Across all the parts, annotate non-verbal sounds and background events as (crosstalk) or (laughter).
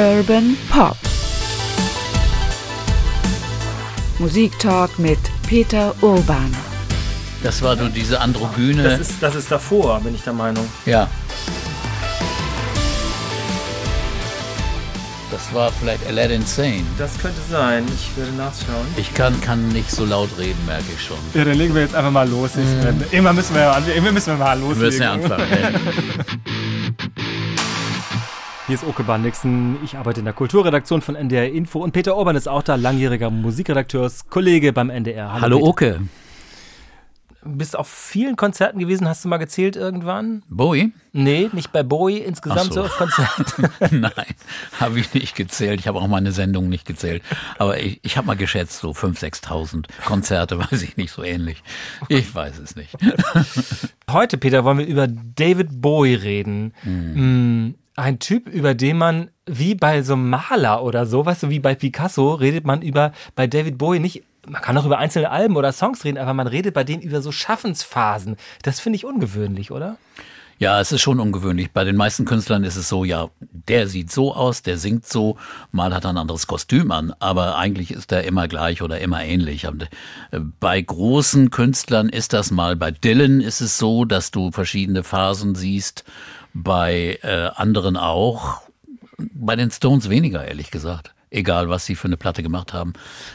Urban Pop. Musiktalk mit Peter Urban. Das war nur diese androgyne. Das ist, das ist davor, bin ich der Meinung. ja. Das war vielleicht Aladdin Sane. Das könnte sein. Ich werde nachschauen. Ich kann, kann nicht so laut reden, merke ich schon. Ja, dann legen wir jetzt einfach mal los. Äh, Irgendwann müssen wir, irgendwann müssen wir mal Wir loslegen. müssen ja anfangen. (laughs) Hier ist Oke Bandixen. Ich arbeite in der Kulturredaktion von NDR Info und Peter Urban ist auch da, langjähriger Musikredakteurs-Kollege beim NDR. Hallo Peter. Oke. Du bist auf vielen Konzerten gewesen, hast du mal gezählt irgendwann? Bowie? Nee, nicht bei Bowie, insgesamt so. so. auf Konzerten. (laughs) (laughs) Nein, habe ich nicht gezählt. Ich habe auch meine Sendung nicht gezählt. Aber ich, ich habe mal geschätzt, so 5.000, 6.000 Konzerte, (laughs) weiß ich nicht, so ähnlich. Ich weiß es nicht. Heute, Peter, wollen wir über David Bowie reden. Mm, Ein Typ, über den man wie bei so einem Maler oder so, weißt du, wie bei Picasso, redet man über bei David Bowie nicht. Man kann auch über einzelne Alben oder Songs reden, aber man redet bei denen über so Schaffensphasen. Das finde ich ungewöhnlich, oder? Ja, es ist schon ungewöhnlich. Bei den meisten Künstlern ist es so, ja, der sieht so aus, der singt so, mal hat er ein anderes Kostüm an, aber eigentlich ist er immer gleich oder immer ähnlich. Äh, Bei großen Künstlern ist das mal, bei Dylan ist es so, dass du verschiedene Phasen siehst, bei äh, anderen auch, bei den Stones weniger, ehrlich gesagt. Egal, was sie für eine Platte gemacht haben.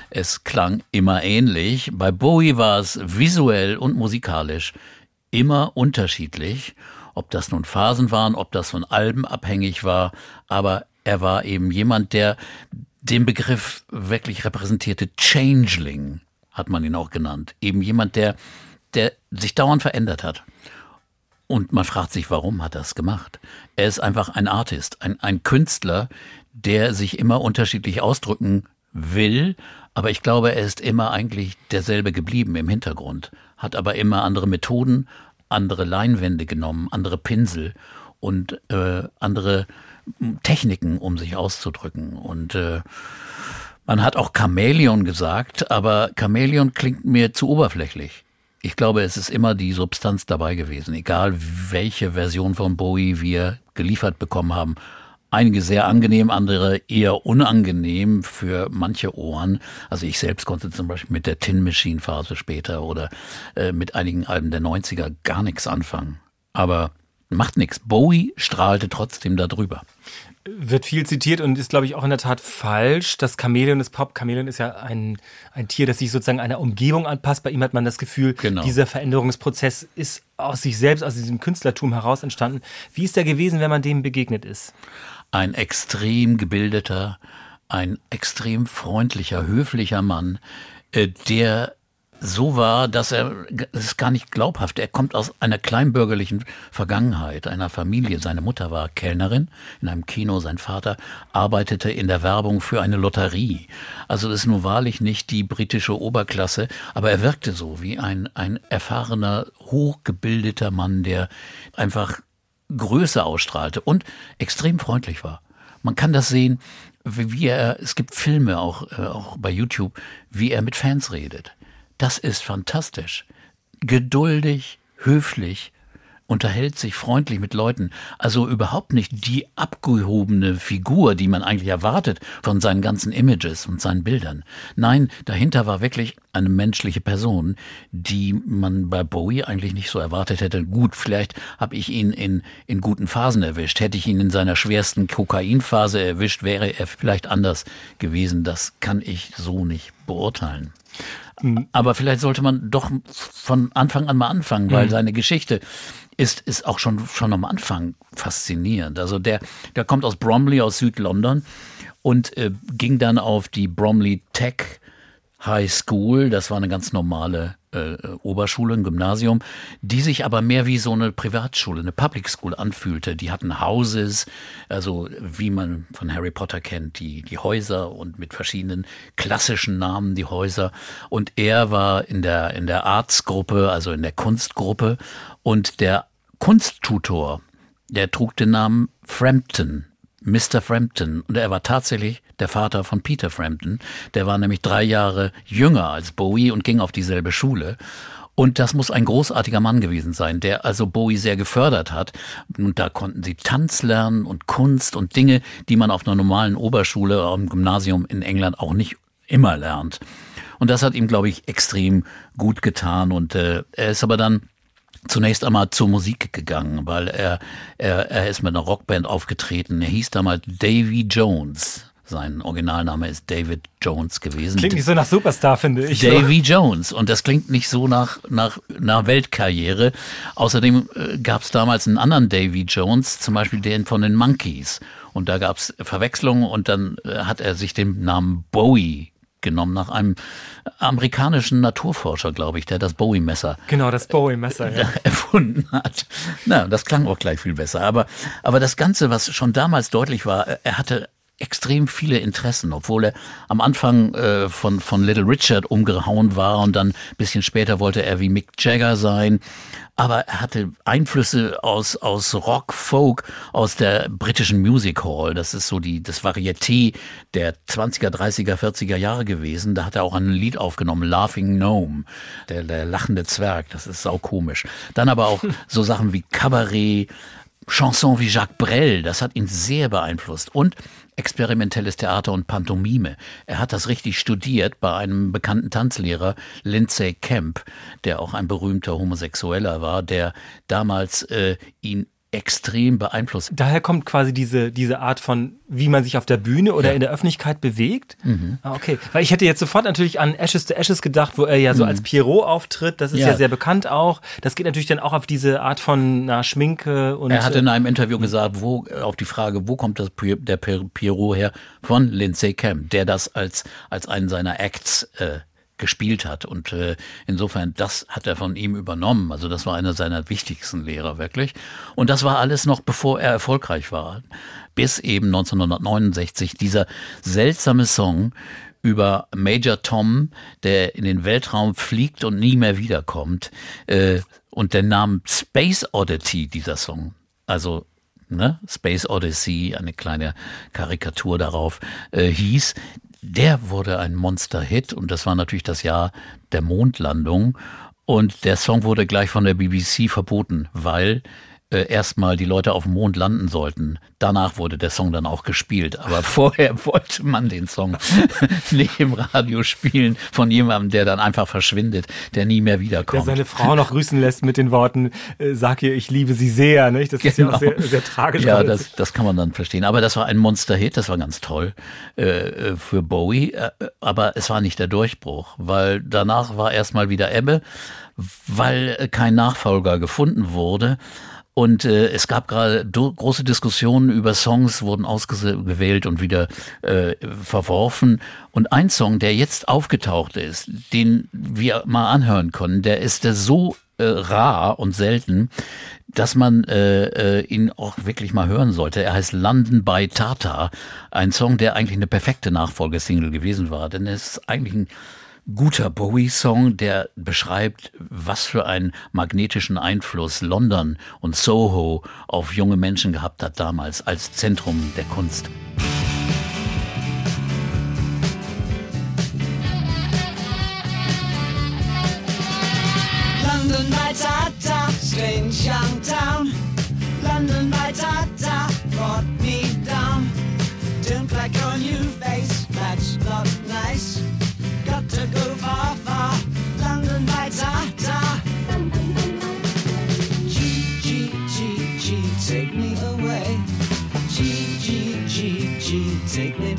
Es klang immer ähnlich. Bei Bowie war es visuell und musikalisch immer unterschiedlich. Ob das nun Phasen waren, ob das von Alben abhängig war. Aber er war eben jemand, der den Begriff wirklich repräsentierte. Changeling hat man ihn auch genannt. Eben jemand, der, der sich dauernd verändert hat. Und man fragt sich, warum hat er das gemacht? Er ist einfach ein Artist, ein, ein Künstler, der sich immer unterschiedlich ausdrücken will. Aber ich glaube, er ist immer eigentlich derselbe geblieben im Hintergrund, hat aber immer andere Methoden, andere Leinwände genommen, andere Pinsel und äh, andere Techniken, um sich auszudrücken. Und äh, man hat auch Chamäleon gesagt, aber Chamäleon klingt mir zu oberflächlich. Ich glaube, es ist immer die Substanz dabei gewesen, egal welche Version von Bowie wir geliefert bekommen haben. Einige sehr angenehm, andere eher unangenehm für manche Ohren. Also ich selbst konnte zum Beispiel mit der Tin Machine Phase später oder äh, mit einigen Alben der 90er gar nichts anfangen. Aber macht nichts. Bowie strahlte trotzdem darüber. Wird viel zitiert und ist, glaube ich, auch in der Tat falsch. Das Chamäleon ist Pop. Chamäleon ist ja ein, ein Tier, das sich sozusagen einer Umgebung anpasst. Bei ihm hat man das Gefühl, Genau. dieser Veränderungsprozess ist aus sich selbst, aus diesem Künstlertum heraus entstanden. Wie ist der gewesen, wenn man dem begegnet ist? ein extrem gebildeter, ein extrem freundlicher, höflicher Mann, äh, der so war, dass er, das ist gar nicht glaubhaft, er kommt aus einer kleinbürgerlichen Vergangenheit, einer Familie. Seine Mutter war Kellnerin in einem Kino, sein Vater arbeitete in der Werbung für eine Lotterie. Also ist nun wahrlich nicht die britische Oberklasse, aber er wirkte so wie ein, ein erfahrener, hochgebildeter Mann, der einfach Größe ausstrahlte und extrem freundlich war. Man kann das sehen, wie wie er, es gibt Filme auch, äh, auch bei YouTube, wie er mit Fans redet. Das ist fantastisch. Geduldig, höflich, unterhält sich freundlich mit Leuten. Also überhaupt nicht die abgehobene Figur, die man eigentlich erwartet von seinen ganzen Images und seinen Bildern. Nein, dahinter war wirklich eine menschliche Person, die man bei Bowie eigentlich nicht so erwartet hätte. Gut, vielleicht habe ich ihn in, in guten Phasen erwischt. Hätte ich ihn in seiner schwersten Kokainphase erwischt, wäre er vielleicht anders gewesen. Das kann ich so nicht beurteilen. Aber vielleicht sollte man doch von Anfang an mal anfangen, weil seine Geschichte ist, ist auch schon, schon am Anfang faszinierend. Also der, der kommt aus Bromley, aus Südlondon und äh, ging dann auf die Bromley Tech High School, das war eine ganz normale äh, Oberschule, ein Gymnasium, die sich aber mehr wie so eine Privatschule, eine Public School anfühlte. Die hatten Houses, also wie man von Harry Potter kennt, die, die Häuser und mit verschiedenen klassischen Namen die Häuser. Und er war in der, in der Arts-Gruppe, also in der Kunstgruppe und der Kunsttutor, der trug den Namen Frampton. Mr. Frampton. Und er war tatsächlich der Vater von Peter Frampton. Der war nämlich drei Jahre jünger als Bowie und ging auf dieselbe Schule. Und das muss ein großartiger Mann gewesen sein, der also Bowie sehr gefördert hat. Und da konnten sie Tanz lernen und Kunst und Dinge, die man auf einer normalen Oberschule oder im Gymnasium in England auch nicht immer lernt. Und das hat ihm, glaube ich, extrem gut getan. Und äh, er ist aber dann zunächst einmal zur Musik gegangen, weil er, er, er ist mit einer Rockband aufgetreten. Er hieß damals Davy Jones. Sein Originalname ist David Jones gewesen. Klingt nicht so nach Superstar, finde ich. Davy Jones. Und das klingt nicht so nach, nach, nach Weltkarriere. Außerdem äh, gab es damals einen anderen Davy Jones, zum Beispiel den von den Monkeys. Und da gab es Verwechslungen und dann äh, hat er sich den Namen Bowie genommen nach einem amerikanischen Naturforscher, glaube ich, der das Bowie-Messer Genau, das Bowie-Messer, ja. (laughs) erfunden hat. Na, das klang auch gleich viel besser. Aber, aber das Ganze, was schon damals deutlich war, er hatte extrem viele Interessen, obwohl er am Anfang äh, von, von Little Richard umgehauen war und dann ein bisschen später wollte er wie Mick Jagger sein. Aber er hatte Einflüsse aus, aus Rock, Folk, aus der britischen Music Hall. Das ist so die, das Varieté der 20er, 30er, 40er Jahre gewesen. Da hat er auch ein Lied aufgenommen, Laughing Gnome, der, der lachende Zwerg. Das ist sau komisch. Dann aber auch (laughs) so Sachen wie Cabaret, Chanson wie Jacques Brel, das hat ihn sehr beeinflusst. Und experimentelles Theater und Pantomime. Er hat das richtig studiert bei einem bekannten Tanzlehrer, Lindsay Kemp, der auch ein berühmter Homosexueller war, der damals äh, ihn extrem beeinflusst. Daher kommt quasi diese, diese Art von, wie man sich auf der Bühne oder Ja. in der Öffentlichkeit bewegt. Ah, okay. Weil ich hätte jetzt sofort natürlich an Ashes to Ashes gedacht, wo er ja so als Pierrot auftritt. Das ist ja. Mhm. Ja. sehr bekannt auch. Das geht natürlich dann auch auf diese Art von na, Schminke und. Er hat in einem Interview gesagt, wo, auf die Frage, wo kommt das, der Pi- Pierrot her? Von Lindsay Kemp, der das als, als einen seiner Acts äh, gespielt hat. Und äh, insofern, das hat er von ihm übernommen. Also das war einer seiner wichtigsten Lehrer, wirklich. Und das war alles noch, bevor er erfolgreich war. Bis eben 1969 dieser seltsame Song über Major Tom, der in den Weltraum fliegt und nie mehr wiederkommt. Äh, und der Name Space Oddity, dieser Song. Also ne, Space Odyssey, eine kleine Karikatur darauf, äh, hieß, der wurde ein Monster-Hit und das war natürlich das Jahr der Mondlandung. Und der Song wurde gleich von der BBC verboten, weil äh, erstmal die Leute auf dem Mond landen sollten. Danach wurde der Song dann auch gespielt. Aber (laughs) vorher wollte man den Song (laughs) nicht im Radio spielen von jemandem, der dann einfach verschwindet, der nie mehr der wiederkommt. seine Frau noch grüßen lässt mit den Worten, äh, sag ihr, ich liebe sie sehr, nicht? Das ist ja auch Genau. sehr, sehr tragisch. Ja, das, das kann man dann verstehen. Aber das war ein Monster-Hit, das war ganz toll äh, äh, für Bowie. Aber es war nicht der Durchbruch, weil danach war erstmal wieder Ebbe, weil kein Nachfolger gefunden wurde. Und äh, es gab gerade große Diskussionen über Songs, wurden ausgewählt und wieder äh, verworfen. Und ein Song, der jetzt aufgetaucht ist, den wir mal anhören können, der ist der so äh, rar und selten, dass man äh, äh, ihn auch wirklich mal hören sollte. Er heißt London by Tata, ein Song, der eigentlich eine perfekte Nachfolgesingle gewesen war, denn es ist eigentlich ein guter Bowie-Song, der beschreibt, was für einen magnetischen Einfluss London und Soho auf junge Menschen gehabt hat damals als Zentrum der Kunst.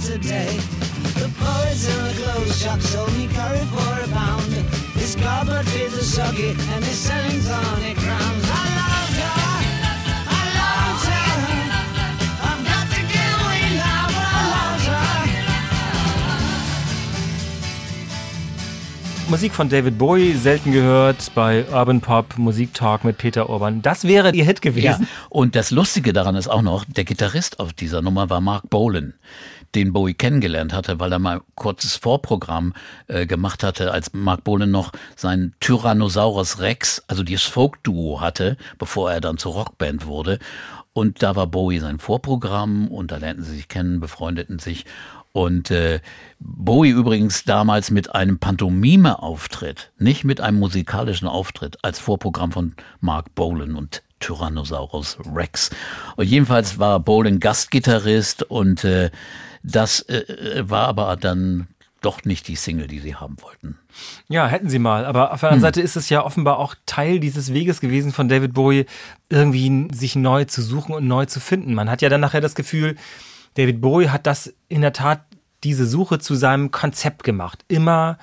Today. The in the clothes shop sold me curry for a pound. His cupboard is a soggy and his selling tonic crowns. I loved her, I loved her. I've got to get away now, but I loved her. Musik von David Bowie, selten gehört bei Urban Pop, Musik Talk mit Peter Urban. Das wäre ihr Hit Ja, gewesen. und das Lustige daran ist auch noch, der Gitarrist auf dieser Nummer war Mark Bolan, den Bowie kennengelernt hatte, weil er mal kurzes Vorprogramm äh, gemacht hatte, als Mark Bolan noch sein Tyrannosaurus Rex, also dieses Folk-Duo hatte, bevor er dann zur Rockband wurde. Und da war Bowie sein Vorprogramm und da lernten sie sich kennen, befreundeten sich. Und äh, Bowie übrigens damals mit einem Pantomime-Auftritt, nicht mit einem musikalischen Auftritt, als Vorprogramm von Mark Bolan und Tyrannosaurus Rex. Und jedenfalls war Bolan Gastgitarrist und äh, das äh, war aber dann doch nicht die Single, die sie haben wollten. Ja, hätten sie mal. Aber auf der anderen Seite ist es ja offenbar auch Teil dieses Weges gewesen von David Bowie, irgendwie sich neu zu suchen und neu zu finden. Man hat ja dann nachher das Gefühl, David Bowie hat das in der Tat diese Suche zu seinem Konzept gemacht. Immer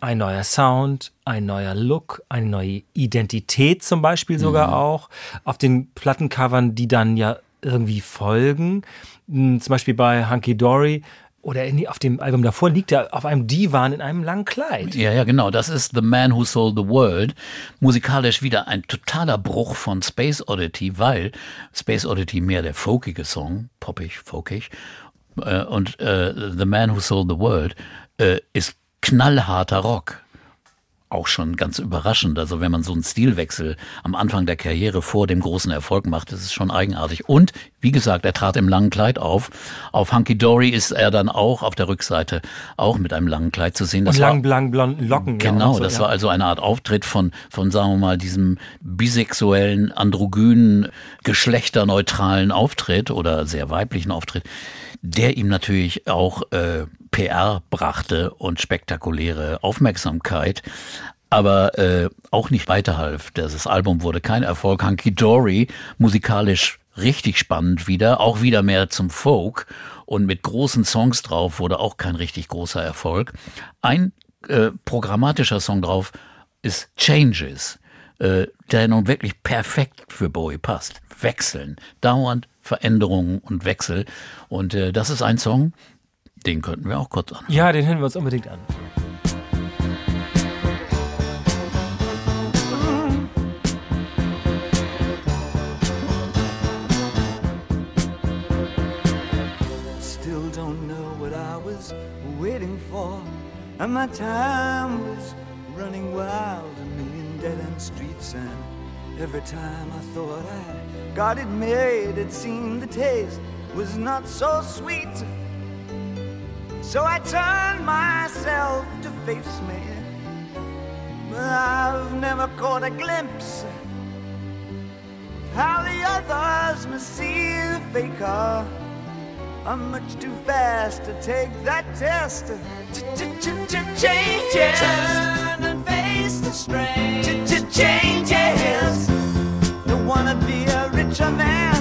ein neuer Sound, ein neuer Look, eine neue Identität zum Beispiel sogar auch. Auf den Plattencovern, die dann ja irgendwie folgen. Hm, Zum Beispiel bei Hunky Dory oder in, auf dem Album davor liegt er auf einem Divan in einem langen Kleid. Ja, ja, genau. Das ist The Man Who Sold the World. Musikalisch wieder ein totaler Bruch von Space Oddity, weil Space Oddity mehr der folkige Song, poppig, folkig, äh, und äh, The Man Who Sold the World äh, ist knallharter Rock. Auch schon ganz überraschend. Also wenn man so einen Stilwechsel am Anfang der Karriere vor dem großen Erfolg macht, ist es schon eigenartig. Und wie gesagt, er trat im langen Kleid auf. Auf Hunky Dory ist er dann auch auf der Rückseite auch mit einem langen Kleid zu sehen. Und war- lang, lang, blonden Locken. Genau, so, das ja. war also eine Art Auftritt von, von, sagen wir mal, diesem bisexuellen, androgynen, geschlechterneutralen Auftritt oder sehr weiblichen Auftritt, der ihm natürlich auch äh, PR brachte und spektakuläre Aufmerksamkeit, aber äh, auch nicht weiterhalf. Das Album wurde kein Erfolg. Hunky Dory, musikalisch richtig spannend wieder, auch wieder mehr zum Folk und mit großen Songs drauf wurde auch kein richtig großer Erfolg. Ein äh, programmatischer Song drauf ist Changes, äh, der nun wirklich perfekt für Bowie passt. Wechseln, dauernd Veränderungen und Wechsel. Und äh, das ist ein Song, den könnten wir auch kurz an. Ja, den hören wir uns unbedingt an. Still don't know what I was waiting for. And my time was running wild, a million dead end streets. And every time I thought I'd got it made, it seemed the taste was not so sweet. So I turned myself to face me. But I've never caught a glimpse how the others must see the faker. I'm much too fast to take that test. Changes. Turn and face the strain. Changes. Don't wanna be a richer man.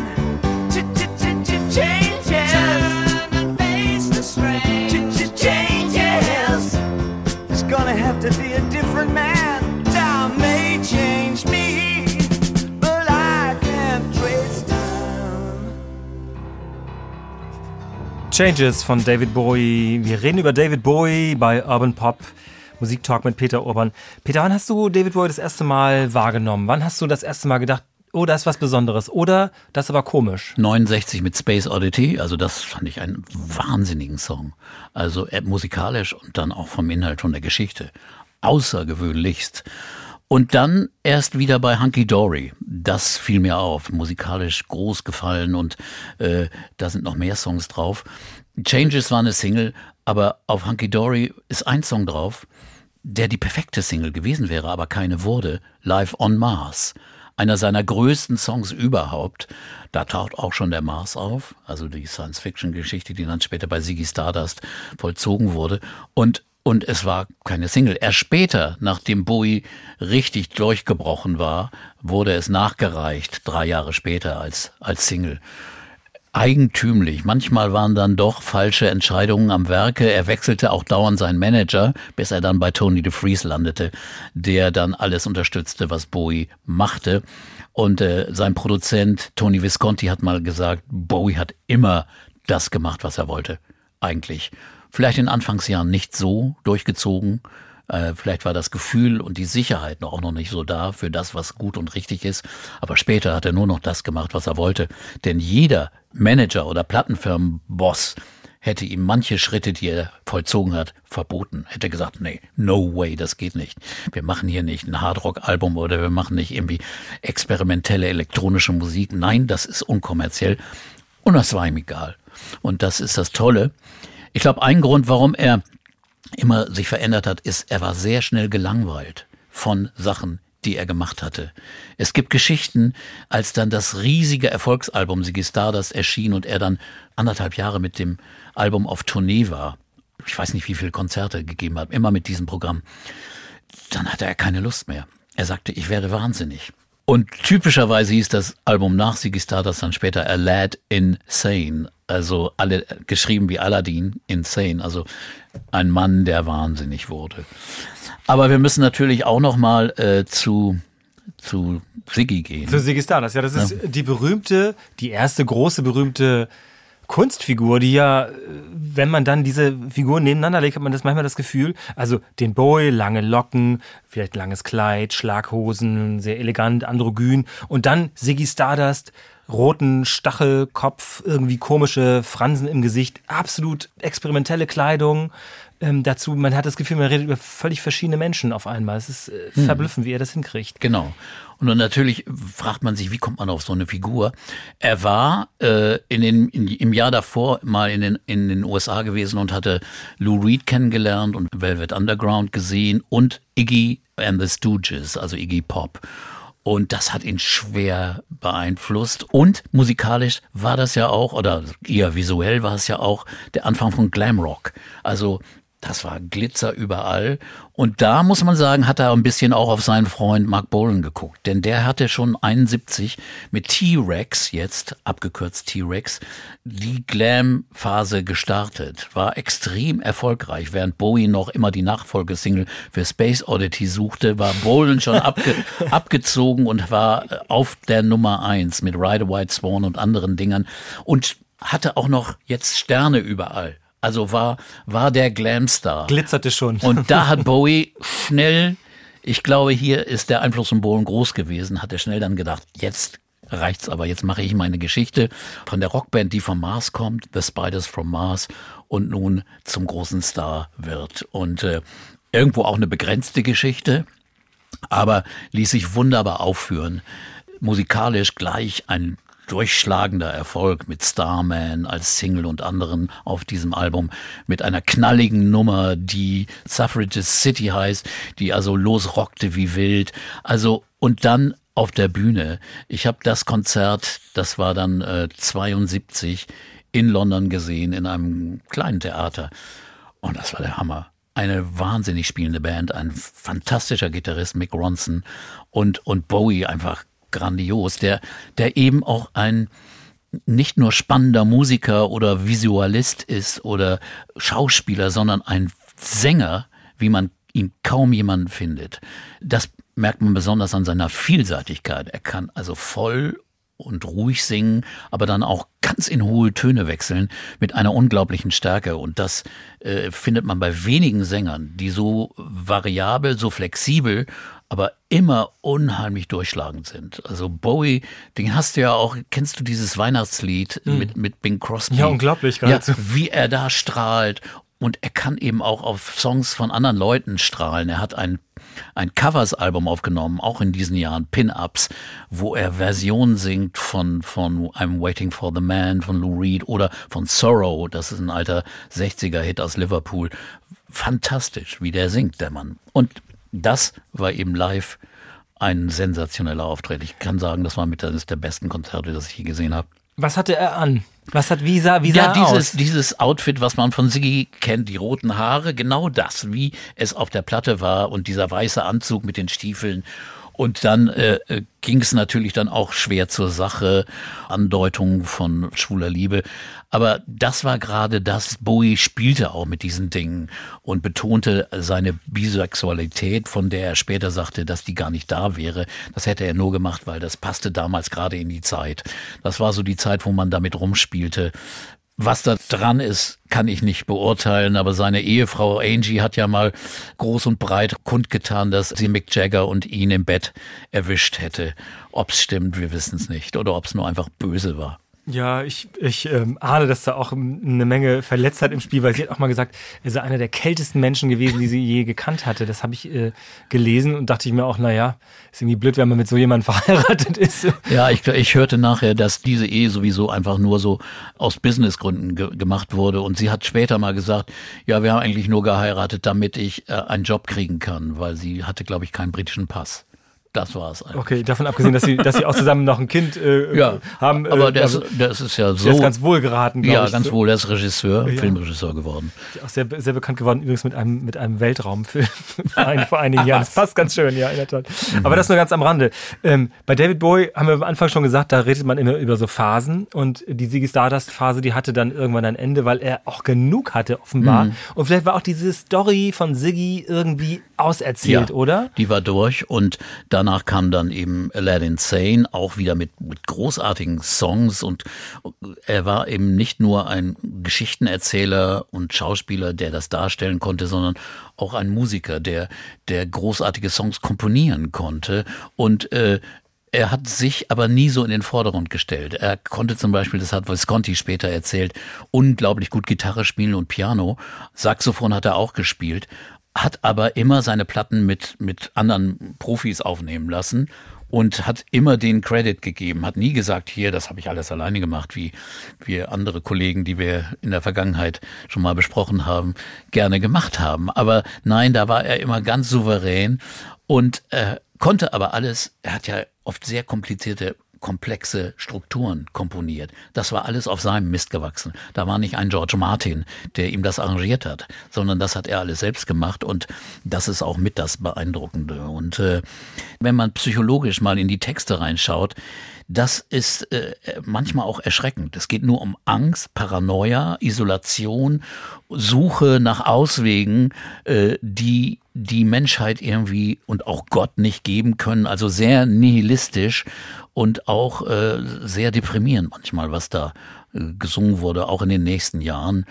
Changes. Turn and face the strain. Changes. It's gonna have to be a different man. Time may change me, but I can't trace time. Changes von David Bowie. Wir reden über David Bowie bei Urban Pop. Musiktalk mit Peter Urban. Peter, wann hast du David Bowie das erste Mal wahrgenommen? Wann hast du das erste Mal gedacht, oh, da ist was Besonderes? Oder das aber komisch? 69 mit Space Oddity, also das fand ich einen wahnsinnigen Song. Also äh, musikalisch und dann auch vom Inhalt von der Geschichte. Außergewöhnlichst. Und dann erst wieder bei Hunky Dory. Das fiel mir auf. Musikalisch groß gefallen und äh, da sind noch mehr Songs drauf. Changes war eine Single, aber auf Hunky Dory ist ein Song drauf, der die perfekte Single gewesen wäre, aber keine wurde. Live on Mars. Einer seiner größten Songs überhaupt. Da taucht auch schon der Mars auf, also die Science-Fiction-Geschichte, die dann später bei Ziggy Stardust vollzogen wurde. Und und es war keine Single. Erst später, nachdem Bowie richtig durchgebrochen war, wurde es nachgereicht, drei Jahre später als, als Single. Eigentümlich. Manchmal waren dann doch falsche Entscheidungen am Werke. Er wechselte auch dauernd seinen Manager, bis er dann bei Tony DeFries landete, der dann alles unterstützte, was Bowie machte. Und äh, sein Produzent Tony Visconti hat mal gesagt, Bowie hat immer das gemacht, was er wollte. Eigentlich. Vielleicht in Anfangsjahren nicht so durchgezogen. Äh, vielleicht war das Gefühl und die Sicherheit noch auch noch nicht so da für das, was gut und richtig ist. Aber später hat er nur noch das gemacht, was er wollte. Denn jeder Manager oder Plattenfirmenboss hätte ihm manche Schritte, die er vollzogen hat, verboten. Hätte gesagt, nee, no way, das geht nicht. Wir machen hier nicht ein Hardrock-Album oder wir machen nicht irgendwie experimentelle elektronische Musik. Nein, das ist unkommerziell. Und das war ihm egal. Und das ist das Tolle. Ich glaube, ein Grund, warum er immer sich verändert hat, ist, er war sehr schnell gelangweilt von Sachen, die er gemacht hatte. Es gibt Geschichten, als dann das riesige Erfolgsalbum Ziggy Stardust erschien und er dann anderthalb Jahre mit dem Album auf Tournee war. Ich weiß nicht, wie viele Konzerte gegeben hat, immer mit diesem Programm. Dann hatte er keine Lust mehr. Er sagte, ich wäre wahnsinnig. Und typischerweise hieß das Album nach Ziggy Stardust dann später A Lad Insane. Also alle geschrieben wie Aladdin, Insane. Also ein Mann, der wahnsinnig wurde. Aber wir müssen natürlich auch noch mal äh, zu zu Siggi gehen. Zu Ziggy Stardust, ja, das ist die berühmte, die erste große berühmte Kunstfigur, die ja, wenn man dann diese Figuren nebeneinander legt, hat man das manchmal das Gefühl, also den Boy, lange Locken, vielleicht langes Kleid, Schlaghosen, sehr elegant, androgyn und dann Ziggy Stardust, roten Stachelkopf, irgendwie komische Fransen im Gesicht, absolut experimentelle Kleidung. Ähm, dazu, man hat das Gefühl, man redet über völlig verschiedene Menschen auf einmal. Es ist äh, verblüffend, wie er das hinkriegt. Genau. Und dann natürlich fragt man sich, wie kommt man auf so eine Figur? Er war äh, in den, in, im Jahr davor mal in den, in den USA gewesen und hatte Lou Reed kennengelernt und Velvet Underground gesehen und Iggy and the Stooges, also Iggy Pop. Und das hat ihn schwer beeinflusst. Und musikalisch war das ja auch, oder eher visuell war es ja auch der Anfang von Glamrock. Also das war Glitzer überall. Und da muss man sagen, hat er ein bisschen auch auf seinen Freund Mark Bolan geguckt. Denn der hatte schon 71 mit T-Rex, jetzt abgekürzt T-Rex, die Glam-Phase gestartet. War extrem erfolgreich. Während Bowie noch immer die Nachfolgesingle für Space Oddity suchte, war Bolan schon abge (laughs) abgezogen und war auf der Nummer eins mit Ride a White Swan und anderen Dingern. Und hatte auch noch jetzt Sterne überall. Also war, war der Glamstar. Glitzerte schon. Und da (laughs) hat Bowie schnell, ich glaube, hier ist der Einfluss von Bowen groß gewesen, hat er schnell dann gedacht, jetzt reicht's aber, jetzt mache ich meine Geschichte von der Rockband, die vom Mars kommt, The Spiders from Mars und nun zum großen Star wird. Und äh, irgendwo auch eine begrenzte Geschichte, aber ließ sich wunderbar aufführen. Musikalisch gleich ein durchschlagender Erfolg mit Starman als Single und anderen auf diesem Album mit einer knalligen Nummer, die Suffragist City heißt, die also losrockte wie wild. Also und dann auf der Bühne. Ich habe das Konzert, das war dann äh, 72 in London gesehen in einem kleinen Theater und das war der Hammer eine wahnsinnig spielende Band, ein fantastischer Gitarrist Mick Ronson und, und Bowie einfach grandios, der, der eben auch ein nicht nur spannender Musiker oder Visualist ist oder Schauspieler, sondern ein Sänger, wie man ihn kaum jemanden findet. Das merkt man besonders an seiner Vielseitigkeit. Er kann also voll und ruhig singen, aber dann auch ganz in hohe Töne wechseln mit einer unglaublichen Stärke. Und das äh, findet man bei wenigen Sängern, die so variabel, so flexibel, aber immer unheimlich durchschlagend sind. Also Bowie, den hast du ja auch, kennst du dieses Weihnachtslied Mhm. mit, mit Bing Crosby? Ja, unglaublich, Ja, wie er da strahlt. Und er kann eben auch auf Songs von anderen Leuten strahlen. Er hat ein, ein Covers-Album aufgenommen, auch in diesen Jahren, Pin-Ups, wo er Versionen singt von, von I'm Waiting for the Man von Lou Reed oder von Sorrow, das ist ein alter 60er-Hit aus Liverpool. Fantastisch, wie der singt, der Mann. Und das war eben live ein sensationeller Auftritt. Ich kann sagen, das war mit eines der besten Konzerte, das ich je gesehen habe. Was hatte er an? Was hat, wie sah, wie sah Ja, dieses, aus? dieses Outfit, was man von Siggi kennt, die roten Haare, genau das, wie es auf der Platte war und dieser weiße Anzug mit den Stiefeln. Und dann äh, äh, ging es natürlich dann auch schwer zur Sache, Andeutungen von schwuler Liebe. Aber das war gerade das, Bowie spielte auch mit diesen Dingen und betonte seine Bisexualität, von der er später sagte, dass die gar nicht da wäre. Das hätte er nur gemacht, weil das passte damals gerade in die Zeit. Das war so die Zeit, wo man damit rumspielte. Was da dran ist, kann ich nicht beurteilen, aber seine Ehefrau Angie hat ja mal groß und breit kundgetan, dass sie Mick Jagger und ihn im Bett erwischt hätte. Ob's stimmt, wir wissen es nicht. Oder ob's nur einfach böse war. Ja, ich, ich ähm, ahne, dass da auch eine Menge Verletztheit im Spiel, weil sie hat auch mal gesagt, er sei einer der kältesten Menschen gewesen, die sie je gekannt hatte. Das habe ich äh, gelesen und dachte ich mir auch, naja, ist irgendwie blöd, wenn man mit so jemandem (laughs) verheiratet ist. Ja, ich, ich hörte nachher, dass diese Ehe sowieso einfach nur so aus Businessgründen ge gemacht wurde. Und sie hat später mal gesagt, ja, wir haben eigentlich nur geheiratet, damit ich äh, einen Job kriegen kann, weil sie hatte, glaube ich, keinen britischen Pass. Das war es eigentlich. Okay, davon abgesehen, dass sie, dass sie auch zusammen noch ein Kind äh, (laughs) Ja, haben. äh, aber der, ist, der ist ja so. der ist ganz wohl geraten, glaube ja, ich. ganz wohl. Der ist Regisseur, Ja. Filmregisseur geworden. Auch sehr, sehr bekannt geworden, übrigens mit einem, mit einem Weltraumfilm (laughs) vor, ein, vor einigen Jahren. Das (laughs) passt ganz schön, ja, in der Tat. Aber das nur ganz am Rande. Ähm, bei David Bowie haben wir am Anfang schon gesagt, da redet man immer über so Phasen und die Ziggy Stardust-Phase, die hatte dann irgendwann ein Ende, weil er auch genug hatte, offenbar. Und vielleicht war auch diese Story von Ziggy irgendwie auserzählt, oder? Die war durch und danach kam dann eben Aladdin Sane, auch wieder mit, mit großartigen Songs und er war eben nicht nur ein Geschichtenerzähler und Schauspieler, der das darstellen konnte, sondern auch ein Musiker, der, der großartige Songs komponieren konnte und äh, er hat sich aber nie so in den Vordergrund gestellt. Er konnte zum Beispiel, das hat Visconti später erzählt, unglaublich gut Gitarre spielen und Piano. Saxophon hat er auch gespielt, hat aber immer seine Platten mit, mit anderen Profis aufnehmen lassen und hat immer den Credit gegeben, hat nie gesagt, hier, das habe ich alles alleine gemacht, wie wir andere Kollegen, die wir in der Vergangenheit schon mal besprochen haben, gerne gemacht haben. Aber nein, da war er immer ganz souverän und äh, konnte aber alles, er hat ja oft sehr komplizierte komplexe Strukturen komponiert. Das war alles auf seinem Mist gewachsen. Da war nicht ein George Martin, der ihm das arrangiert hat, sondern das hat er alles selbst gemacht und das ist auch mit das Beeindruckende. Und äh, wenn man psychologisch mal in die Texte reinschaut, das ist äh, manchmal auch erschreckend. Es geht nur um Angst, Paranoia, Isolation, Suche nach Auswegen, äh, die die Menschheit irgendwie und auch Gott nicht geben können. Also sehr nihilistisch und auch äh, sehr deprimierend manchmal, was da äh, gesungen wurde, auch in den nächsten Jahren.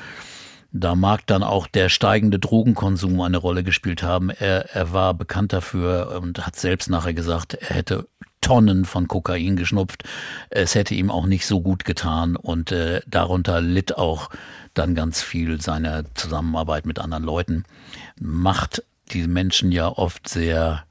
Da mag dann auch der steigende Drogenkonsum eine Rolle gespielt haben. Er, er war bekannt dafür und hat selbst nachher gesagt, er hätte Tonnen von Kokain geschnupft. Es hätte ihm auch nicht so gut getan und äh, darunter litt auch dann ganz viel seine Zusammenarbeit mit anderen Leuten. Macht die Menschen ja oft sehr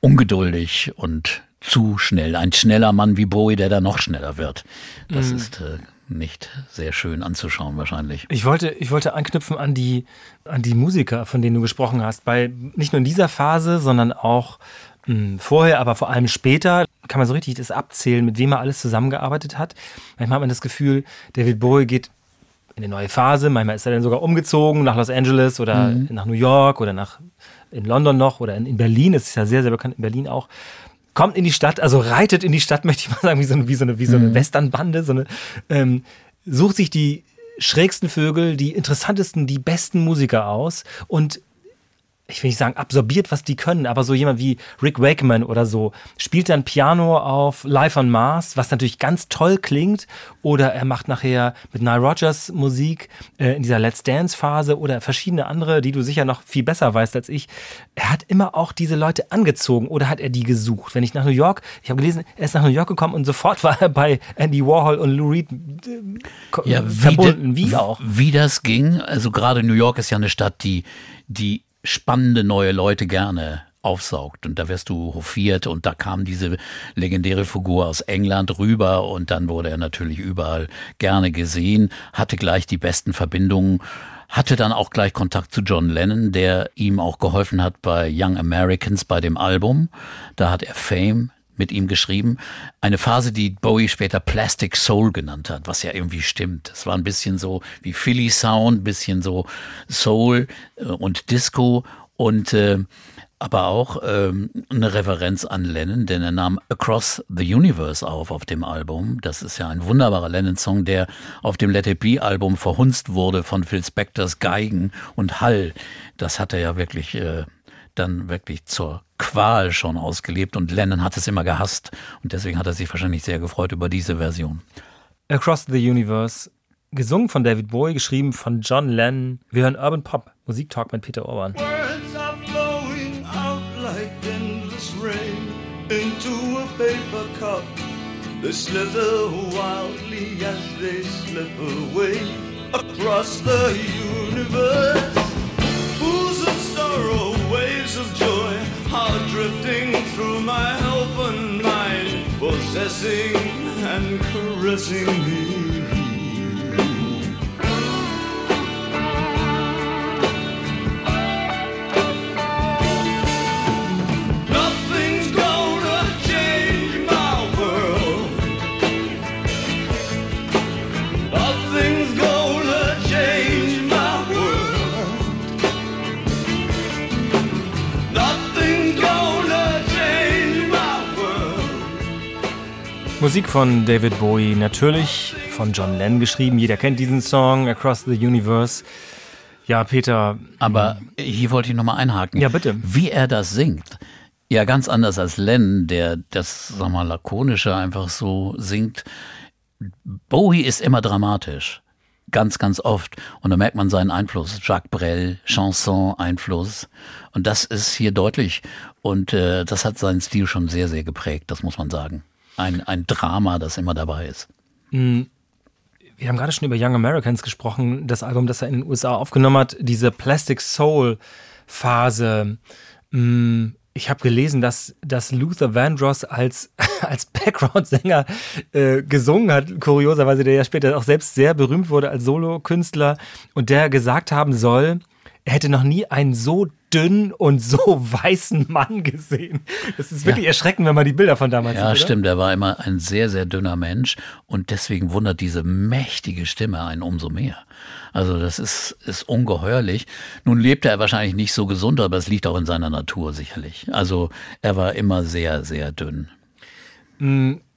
ungeduldig und zu schnell. Ein schneller Mann wie Bowie, der da noch schneller wird. Das ist äh, nicht sehr schön anzuschauen wahrscheinlich. Ich wollte, ich wollte anknüpfen an die, an die Musiker, von denen du gesprochen hast. Bei nicht nur in dieser Phase, sondern auch mh, vorher, aber vor allem später kann man so richtig das abzählen, mit wem er alles zusammengearbeitet hat. Manchmal hat man das Gefühl, David Bowie geht in eine neue Phase. Manchmal ist er dann sogar umgezogen nach Los Angeles oder nach New York oder nach in London noch oder in, in Berlin. Es ist ja sehr, sehr bekannt in Berlin auch. Kommt in die Stadt, also reitet in die Stadt, (laughs) möchte ich mal sagen, wie so eine, wie so eine, wie so eine Westernbande, so eine, ähm, sucht sich die schrägsten Vögel, die interessantesten, die besten Musiker aus und ich will nicht sagen absorbiert, was die können, aber so jemand wie Rick Wakeman oder so spielt dann Piano auf Live on Mars, was natürlich ganz toll klingt, oder er macht nachher mit Nile Rodgers Musik äh, in dieser Let's Dance Phase oder verschiedene andere, die du sicher noch viel besser weißt als ich. Er hat immer auch diese Leute angezogen oder hat er die gesucht? Wenn ich nach New York, ich habe gelesen, er ist nach New York gekommen und sofort (laughs) war er bei Andy Warhol und Lou Reed äh, Ja, verbunden. Wie, wie, auch. Wie das ging, also gerade New York ist ja eine Stadt, die, die spannende neue Leute gerne aufsaugt. Und da wirst du hofiert. Und da kam diese legendäre Figur aus England rüber. Und dann wurde er natürlich überall gerne gesehen, hatte gleich die besten Verbindungen, hatte dann auch gleich Kontakt zu John Lennon, der ihm auch geholfen hat bei Young Americans bei dem Album. Da hat er Fame mit ihm geschrieben. Eine Phase, die Bowie später Plastic Soul genannt hat, was ja irgendwie stimmt. Es war ein bisschen so wie Philly Sound, bisschen so Soul äh, und Disco und äh, aber auch ähm, eine Referenz an Lennon, denn er nahm Across the Universe auf auf dem Album. Das ist ja ein wunderbarer Lennon-Song, der auf dem Let It Be-Album verhunzt wurde von Phil Spectors Geigen und Hall. Das hat er ja wirklich äh, dann wirklich zur Qual schon ausgelebt und Lennon hat es immer gehasst und deswegen hat er sich wahrscheinlich sehr gefreut über diese Version. Across the Universe, gesungen von David Bowie, geschrieben von John Lennon. Wir hören Urban Pop, Musiktalk mit Peter Orban. Words are flowing out like endless rain into a paper cup. They slither wildly as they slip away across the universe. Pools of sorrow, waves of joy are drifting through my open mind, possessing and caressing me. Musik von David Bowie, natürlich von John Lennon geschrieben. Jeder kennt diesen Song, Across the Universe. Ja, Peter, Aber hier wollte ich nochmal einhaken. Ja, bitte. Wie er das singt. Ja, ganz anders als Lennon, der das, sag mal, lakonische einfach so singt. Bowie ist immer dramatisch. Ganz, ganz oft. Und da merkt man seinen Einfluss. Jacques Brel, Chanson-Einfluss. Und das ist hier deutlich. Und äh, das hat seinen Stil schon sehr, sehr geprägt, das muss man sagen. Ein, ein Drama, das immer dabei ist. wir haben gerade schon über Young Americans gesprochen, das Album, das er in den USA aufgenommen hat, diese Plastic Soul Phase. Mm, Ich habe gelesen, dass, dass Luther Vandross als, (laughs) als Background-Sänger äh, gesungen hat, kurioserweise, der ja später auch selbst sehr berühmt wurde als Solokünstler. Und der gesagt haben soll, er hätte noch nie einen so dünnen und so (laughs) weißen Mann gesehen. Das ist wirklich Ja. erschreckend, wenn man die Bilder von damals Ja, sieht. oder? stimmt. Er war immer ein sehr, sehr dünner Mensch und deswegen wundert diese mächtige Stimme einen umso mehr. Also das ist, ist ungeheuerlich. Nun lebte er wahrscheinlich nicht so gesund, aber es liegt auch in seiner Natur sicherlich. Also er war immer sehr, sehr dünn.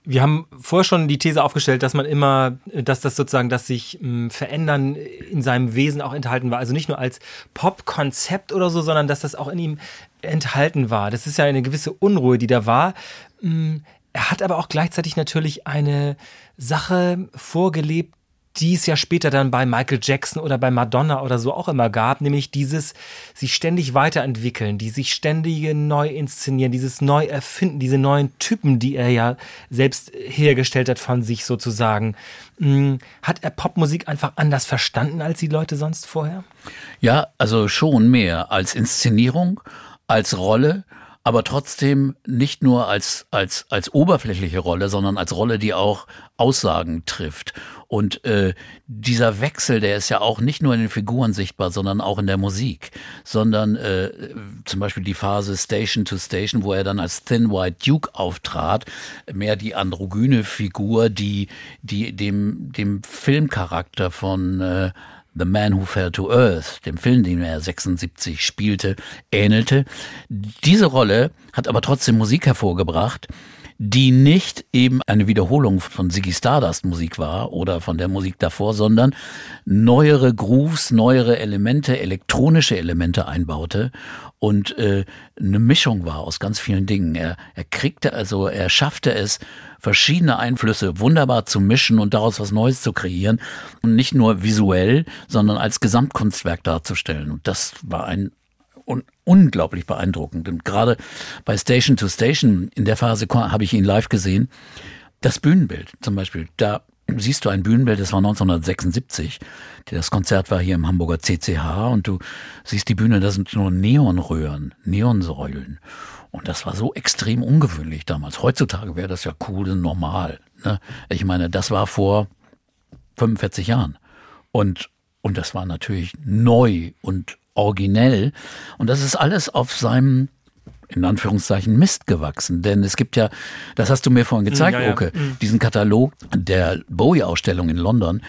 Wir haben vorher schon die These aufgestellt, dass man immer, dass das sozusagen, dass sich mh, Verändern in seinem Wesen auch enthalten war. Also nicht nur als Pop-Konzept oder so, sondern dass das auch in ihm enthalten war. Das ist ja eine gewisse Unruhe, die da war. Mh, Er hat aber auch gleichzeitig natürlich eine Sache vorgelebt, die es ja später dann bei Michael Jackson oder bei Madonna oder so auch immer gab, nämlich dieses sich ständig weiterentwickeln, die sich ständige neu inszenieren, dieses neu erfinden, diese neuen Typen, die er ja selbst hergestellt hat von sich sozusagen. Hm, Hat er Popmusik einfach anders verstanden als die Leute sonst vorher? Ja, also schon mehr als Inszenierung, als Rolle, aber trotzdem nicht nur als, als, als oberflächliche Rolle, sondern als Rolle, die auch Aussagen trifft. Und äh, dieser Wechsel, der ist ja auch nicht nur in den Figuren sichtbar, sondern auch in der Musik. Sondern äh, zum Beispiel die Phase Station to Station, wo er dann als Thin White Duke auftrat, mehr die androgyne Figur, die, die dem, dem Filmcharakter von äh, The Man Who Fell to Earth, dem Film, den er 76 spielte, ähnelte. Diese Rolle hat aber trotzdem Musik hervorgebracht, die nicht eben eine Wiederholung von Ziggy Stardust Musik war oder von der Musik davor, sondern neuere Grooves, neuere Elemente, elektronische Elemente einbaute und äh, eine Mischung war aus ganz vielen Dingen. Er, er kriegte also, er schaffte es, verschiedene Einflüsse wunderbar zu mischen und daraus was Neues zu kreieren und nicht nur visuell, sondern als Gesamtkunstwerk darzustellen. Und das war ein unglaublich beeindruckend. Und gerade bei Station to Station, in der Phase habe ich ihn live gesehen, das Bühnenbild zum Beispiel, da siehst du ein Bühnenbild, das war 1976. Das Konzert war hier im Hamburger CCH und du siehst die Bühne, da sind nur Neonröhren, Neonsäulen. Und das war so extrem ungewöhnlich damals. Heutzutage wäre das ja cool und normal. Ne? Ich meine, das war vor 45 Jahren. Und, und das war natürlich neu und originell. Und das ist alles auf seinem, in Anführungszeichen, Mist gewachsen. Denn es gibt ja, das hast du mir vorhin gezeigt, ja, ja. Oke, diesen Katalog der Bowie-Ausstellung in London.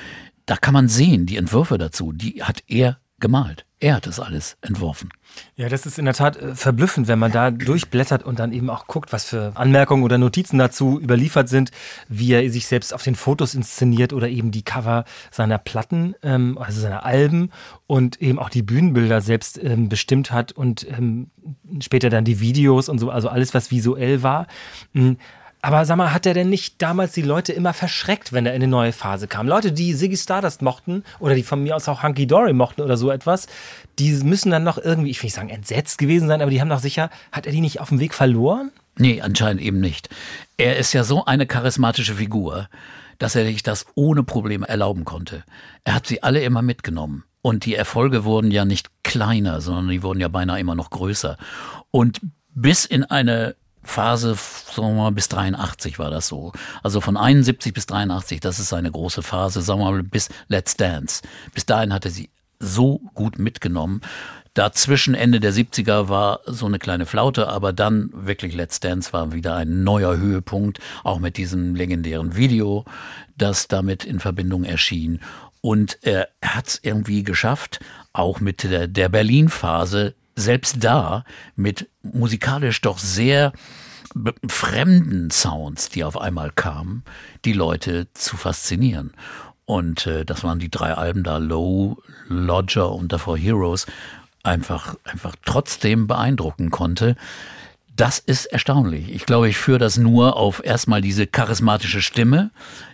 Da kann man sehen, die Entwürfe dazu, die hat er gemalt. Er hat das alles entworfen. Ja, das ist in der Tat äh, verblüffend, wenn man da durchblättert und dann eben auch guckt, was für Anmerkungen oder Notizen dazu überliefert sind, wie er sich selbst auf den Fotos inszeniert oder eben die Cover seiner Platten, ähm, also seiner Alben und eben auch die Bühnenbilder selbst ähm, bestimmt hat und ähm, später dann die Videos und so, also alles, was visuell war. Aber sag mal, hat er denn nicht damals die Leute immer verschreckt, wenn er in eine neue Phase kam? Leute, die Ziggy Stardust mochten oder die von mir aus auch Hunky Dory mochten oder so etwas, die müssen dann noch irgendwie, ich will nicht sagen entsetzt gewesen sein, aber die haben doch sicher, hat er die nicht auf dem Weg verloren? Nee, anscheinend eben nicht. Er ist ja so eine charismatische Figur, dass er sich das ohne Probleme erlauben konnte. Er hat sie alle immer mitgenommen. Und die Erfolge wurden ja nicht kleiner, sondern die wurden ja beinahe immer noch größer. Und bis in eine Phase, sagen wir mal, bis 83 war das so. Also von 71 bis 83, das ist seine große Phase, sagen wir mal, bis Let's Dance. Bis dahin hat er sie so gut mitgenommen. Dazwischen Ende der 70er war so eine kleine Flaute, aber dann wirklich Let's Dance war wieder ein neuer Höhepunkt, auch mit diesem legendären Video, das damit in Verbindung erschien. Und er hat es irgendwie geschafft, auch mit der, der Berlin-Phase, selbst da mit musikalisch doch sehr fremden Sounds, die auf einmal kamen, die Leute zu faszinieren. Und äh, das waren die drei Alben da, Low, Lodger und davor Heroes, einfach, einfach trotzdem beeindrucken konnte. Das ist erstaunlich. Ich glaube, ich führe das nur auf erstmal diese charismatische Stimme,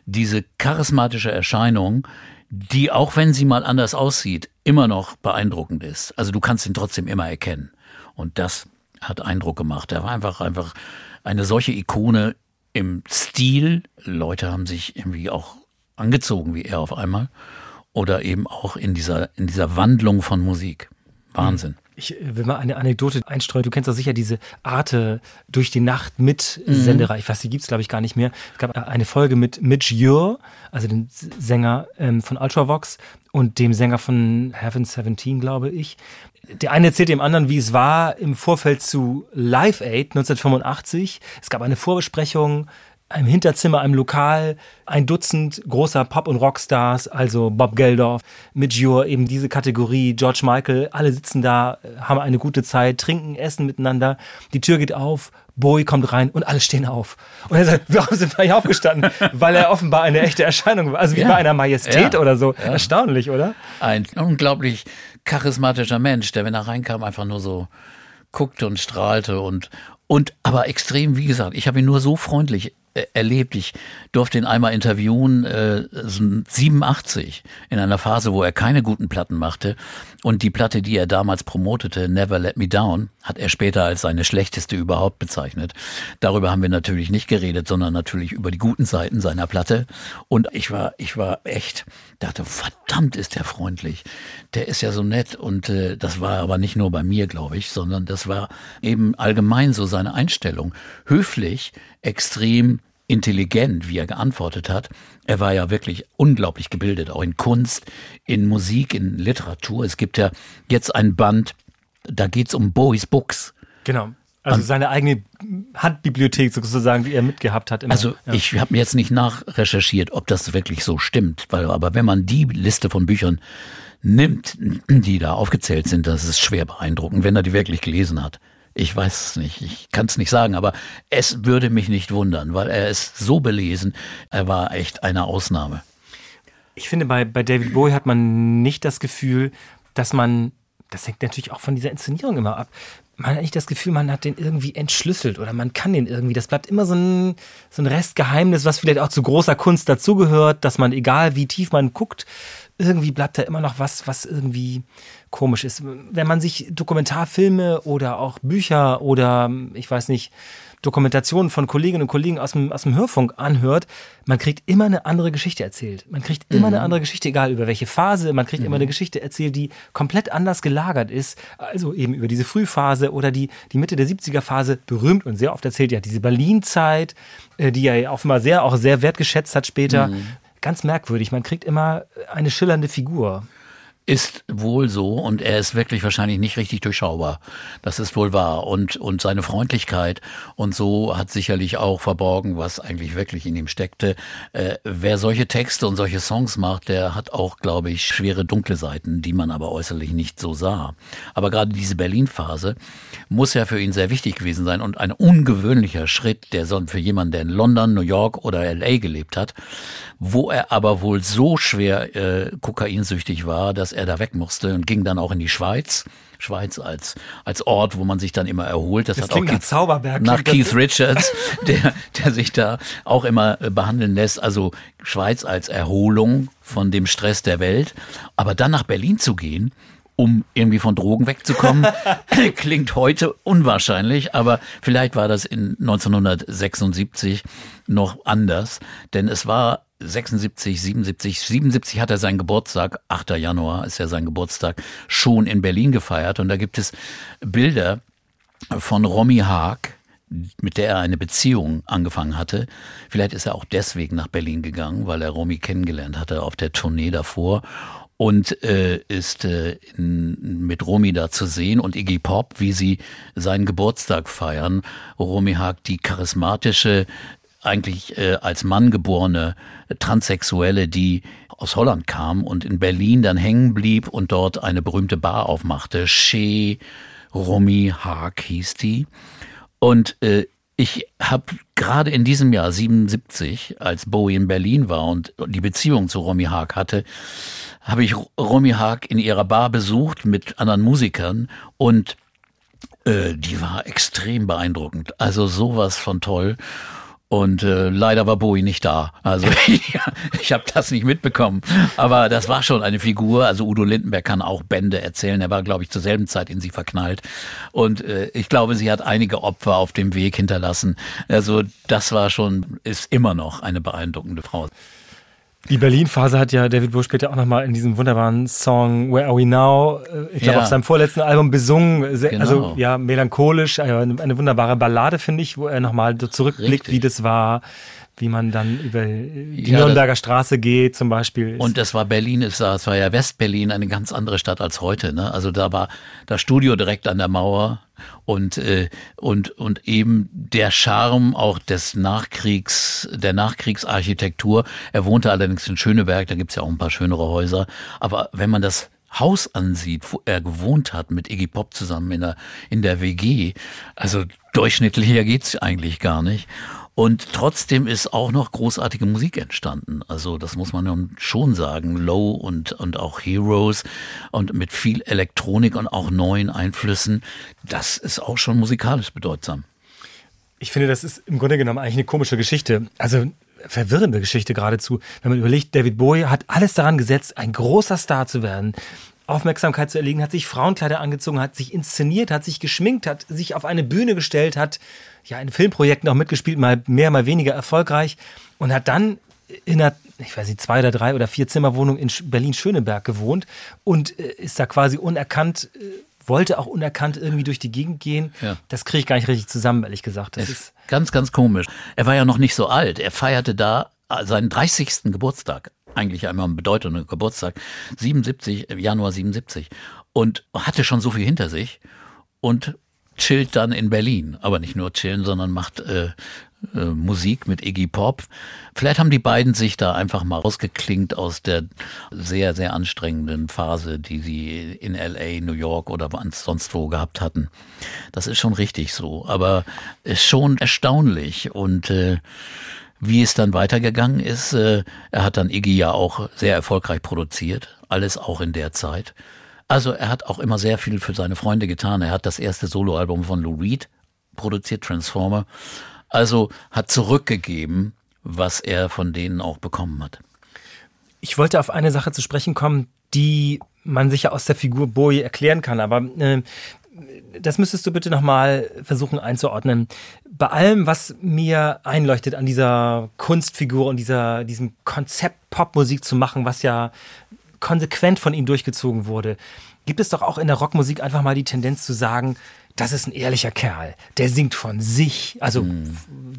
diese charismatische Erscheinung, die, auch wenn sie mal anders aussieht, immer noch beeindruckend ist. Also du kannst ihn trotzdem immer erkennen. Und das hat Eindruck gemacht. Er war einfach, einfach eine solche Ikone im Stil. Leute haben sich irgendwie auch angezogen wie er auf einmal. Oder eben auch in dieser, in dieser Wandlung von Musik. Wahnsinn. Ich äh, will mal eine Anekdote einstreuen. Du kennst doch sicher diese Arte durch die Nacht mit Sendereihe. Ich weiß, die gibt's glaube ich gar nicht mehr. Es gab eine Folge mit Mitch Ure, also dem Sänger ähm, von Ultravox und dem Sänger von Heaven 17, glaube ich. Der eine erzählt dem anderen, wie es war im Vorfeld zu Live Aid 1985. Es gab eine Vorbesprechung im Hinterzimmer, einem Lokal, ein Dutzend großer Pop- und Rockstars, also Bob Geldof, Mitch Ure, eben diese Kategorie, George Michael, alle sitzen da, äh, haben eine gute Zeit, trinken, essen miteinander, die Tür geht auf, Bowie kommt rein und alle stehen auf. Und er sagt, (laughs) warum sind wir hier aufgestanden? (laughs) Weil er offenbar eine echte Erscheinung war, also wie Ja. bei einer Majestät Ja. oder so. Ja. Erstaunlich, oder? Ein unglaublich charismatischer Mensch, der, wenn er reinkam, einfach nur so guckte und strahlte und, und aber extrem, wie gesagt, ich habe ihn nur so freundlich erlebt. Ich durfte ihn einmal interviewen, äh, so 87, in einer Phase, wo er keine guten Platten machte. Und die Platte, die er damals promotete, Never Let Me Down, hat er später als seine schlechteste überhaupt bezeichnet. Darüber haben wir natürlich nicht geredet, sondern natürlich über die guten Seiten seiner Platte. Und ich war, ich war echt, dachte, verdammt ist der freundlich. Der ist ja so nett. Und äh, das war aber nicht nur bei mir, glaube ich, sondern das war eben allgemein so seine Einstellung. Höflich, extrem intelligent, wie er geantwortet hat. Er war ja wirklich unglaublich gebildet, auch in Kunst, in Musik, in Literatur. Es gibt ja jetzt ein Band, da geht's um Bowies Books. Genau. Also seine eigene Handbibliothek sozusagen, die er mitgehabt hat. Immer. Also ja. ich habe mir jetzt nicht nachrecherchiert, ob das wirklich so stimmt, weil aber wenn man die Liste von Büchern nimmt, die da aufgezählt sind, das ist schwer beeindruckend, wenn er die wirklich gelesen hat. Ich weiß es nicht, ich kann es nicht sagen, aber es würde mich nicht wundern, weil er ist so belesen, er war echt eine Ausnahme. Ich finde, bei, bei David Bowie hat man nicht das Gefühl, dass man, das hängt natürlich auch von dieser Inszenierung immer ab, man hat nicht das Gefühl, man hat den irgendwie entschlüsselt oder man kann den irgendwie. Das bleibt immer so ein, so ein Restgeheimnis, was vielleicht auch zu großer Kunst dazugehört, dass man, egal wie tief man guckt, irgendwie bleibt da immer noch was, was irgendwie komisch ist. Wenn man sich Dokumentarfilme oder auch Bücher oder, ich weiß nicht, Dokumentationen von Kolleginnen und Kollegen aus dem, aus dem Hörfunk anhört, man kriegt immer eine andere Geschichte erzählt. Man kriegt immer eine andere Geschichte, egal über welche Phase, man kriegt immer eine Geschichte erzählt, die komplett anders gelagert ist. Also eben über diese Frühphase oder die, die Mitte der 70er Phase, berühmt und sehr oft erzählt, ja, diese Berlin-Zeit, äh, die er offenbar sehr, auch sehr wertgeschätzt hat später. Ganz merkwürdig, man kriegt immer eine schillernde Figur. Ist wohl so und er ist wirklich wahrscheinlich nicht richtig durchschaubar. Das ist wohl wahr. Und, und seine Freundlichkeit und so hat sicherlich auch verborgen, was eigentlich wirklich in ihm steckte. Äh, wer solche Texte und solche Songs macht, der hat auch, glaube ich, schwere dunkle Seiten, die man aber äußerlich nicht so sah. Aber gerade diese Berlin-Phase muss ja für ihn sehr wichtig gewesen sein und ein ungewöhnlicher Schritt, der für jemanden, der in London, New York oder LA gelebt hat, wo er aber wohl so schwer äh, kokainsüchtig war, dass er da weg musste und ging dann auch in die Schweiz. Schweiz als, als Ort, wo man sich dann immer erholt. Das, Das hat klingt auch nach Keith- Zauberberg, Nach. Keith Richards, (laughs) der, der sich da auch immer äh, behandeln lässt. Also Schweiz als Erholung von dem Stress der Welt. Aber dann nach Berlin zu gehen um irgendwie von Drogen wegzukommen. (laughs) (laughs) Klingt heute unwahrscheinlich, aber vielleicht war das in 1976 noch anders, denn es war 76, 77, 77 hat er seinen Geburtstag, 8. Januar ist ja sein Geburtstag, schon in Berlin gefeiert und da gibt es Bilder von Romy Haag, mit der er eine Beziehung angefangen hatte. Vielleicht ist er auch deswegen nach Berlin gegangen, weil er Romy kennengelernt hatte auf der Tournee davor und äh, ist äh, mit Romy da zu sehen und Iggy Pop, wie sie seinen Geburtstag feiern. Romy Haag, die charismatische, eigentlich äh, als Mann geborene Transsexuelle, die aus Holland kam und in Berlin dann hängen blieb und dort eine berühmte Bar aufmachte. Chez Romy Haag hieß die. Und äh, ich habe gerade in diesem Jahr 77, als Bowie in Berlin war und die Beziehung zu Romy Haag hatte, habe ich Romy Haag in ihrer Bar besucht mit anderen Musikern und äh, die war extrem beeindruckend. Also sowas von toll. Und äh, leider war Bowie nicht da. Also (laughs) ich habe das nicht mitbekommen. Aber das war schon eine Figur. Also Udo Lindenberg kann auch Bände erzählen. Er war, glaube ich, zur selben Zeit in sie verknallt. Und äh, ich glaube, sie hat einige Opfer auf dem Weg hinterlassen. Also das war schon, ist immer noch eine beeindruckende Frau. Die Berlin-Phase hat ja David Bowie später auch nochmal in diesem wunderbaren Song Where Are We Now, äh, ich glaube Ja. auf seinem vorletzten Album besungen, Sehr, Genau. also ja, melancholisch, äh, eine, eine wunderbare Ballade, finde ich, wo er nochmal so zurückblickt, Richtig. wie das war, wie man dann über die Ja, Nürnberger Straße geht zum Beispiel. Und das war Berlin, es war, es war ja Westberlin, eine ganz andere Stadt als heute. Ne? Also da war das Studio direkt an der Mauer und äh, und und eben der Charme auch des Nachkriegs, der Nachkriegsarchitektur. Er wohnte allerdings in Schöneberg, da gibt's ja auch ein paar schönere Häuser. Aber wenn man das Haus ansieht, wo er gewohnt hat mit Iggy Pop zusammen in der in der WG, also durchschnittlicher geht's eigentlich gar nicht. Und trotzdem ist auch noch großartige Musik entstanden. Also das muss man schon sagen. Low und, und auch Heroes und mit viel Elektronik und auch neuen Einflüssen. Das ist auch schon musikalisch bedeutsam. Ich finde, das ist im Grunde genommen eigentlich eine komische Geschichte. Also verwirrende Geschichte geradezu. Wenn man überlegt, David Bowie hat alles daran gesetzt, ein großer Star zu werden. Aufmerksamkeit zu erlegen, hat sich Frauenkleider angezogen, hat sich inszeniert, hat sich geschminkt, hat sich auf eine Bühne gestellt, hat ja in Filmprojekten auch mitgespielt, mal mehr, mal weniger erfolgreich und hat dann in einer, ich weiß nicht, zwei oder drei oder vier Zimmerwohnung in Sch- Berlin-Schöneberg gewohnt und äh, ist da quasi unerkannt, äh, wollte auch unerkannt irgendwie durch die Gegend gehen. Ja. Das kriege ich gar nicht richtig zusammen, ehrlich gesagt. Das ist ist ganz, ganz komisch. Er war ja noch nicht so alt. Er feierte da seinen 30. Geburtstag. Eigentlich einmal ein bedeutender Geburtstag. 77, im Januar 77. Und hatte schon so viel hinter sich und chillt dann in Berlin. Aber nicht nur chillen, sondern macht äh, äh, Musik mit Iggy Pop. Vielleicht haben die beiden sich da einfach mal rausgeklingt aus der sehr, sehr anstrengenden Phase, die sie in LA, New York oder sonst wo gehabt hatten. Das ist schon richtig so, aber ist schon erstaunlich und äh, wie es dann weitergegangen ist, äh, er hat dann Iggy ja auch sehr erfolgreich produziert, alles auch in der Zeit. Also er hat auch immer sehr viel für seine Freunde getan. Er hat das erste Soloalbum von Lou Reed produziert, Transformer. Also hat zurückgegeben, was er von denen auch bekommen hat. Ich wollte auf eine Sache zu sprechen kommen, die man sicher aus der Figur Bowie erklären kann, aber äh, das müsstest du bitte nochmal versuchen einzuordnen. Bei allem, was mir einleuchtet an dieser Kunstfigur und dieser, diesem Konzept Popmusik zu machen, was ja konsequent von ihm durchgezogen wurde, gibt es doch auch in der Rockmusik einfach mal die Tendenz zu sagen, das ist ein ehrlicher Kerl. Der singt von sich. Also,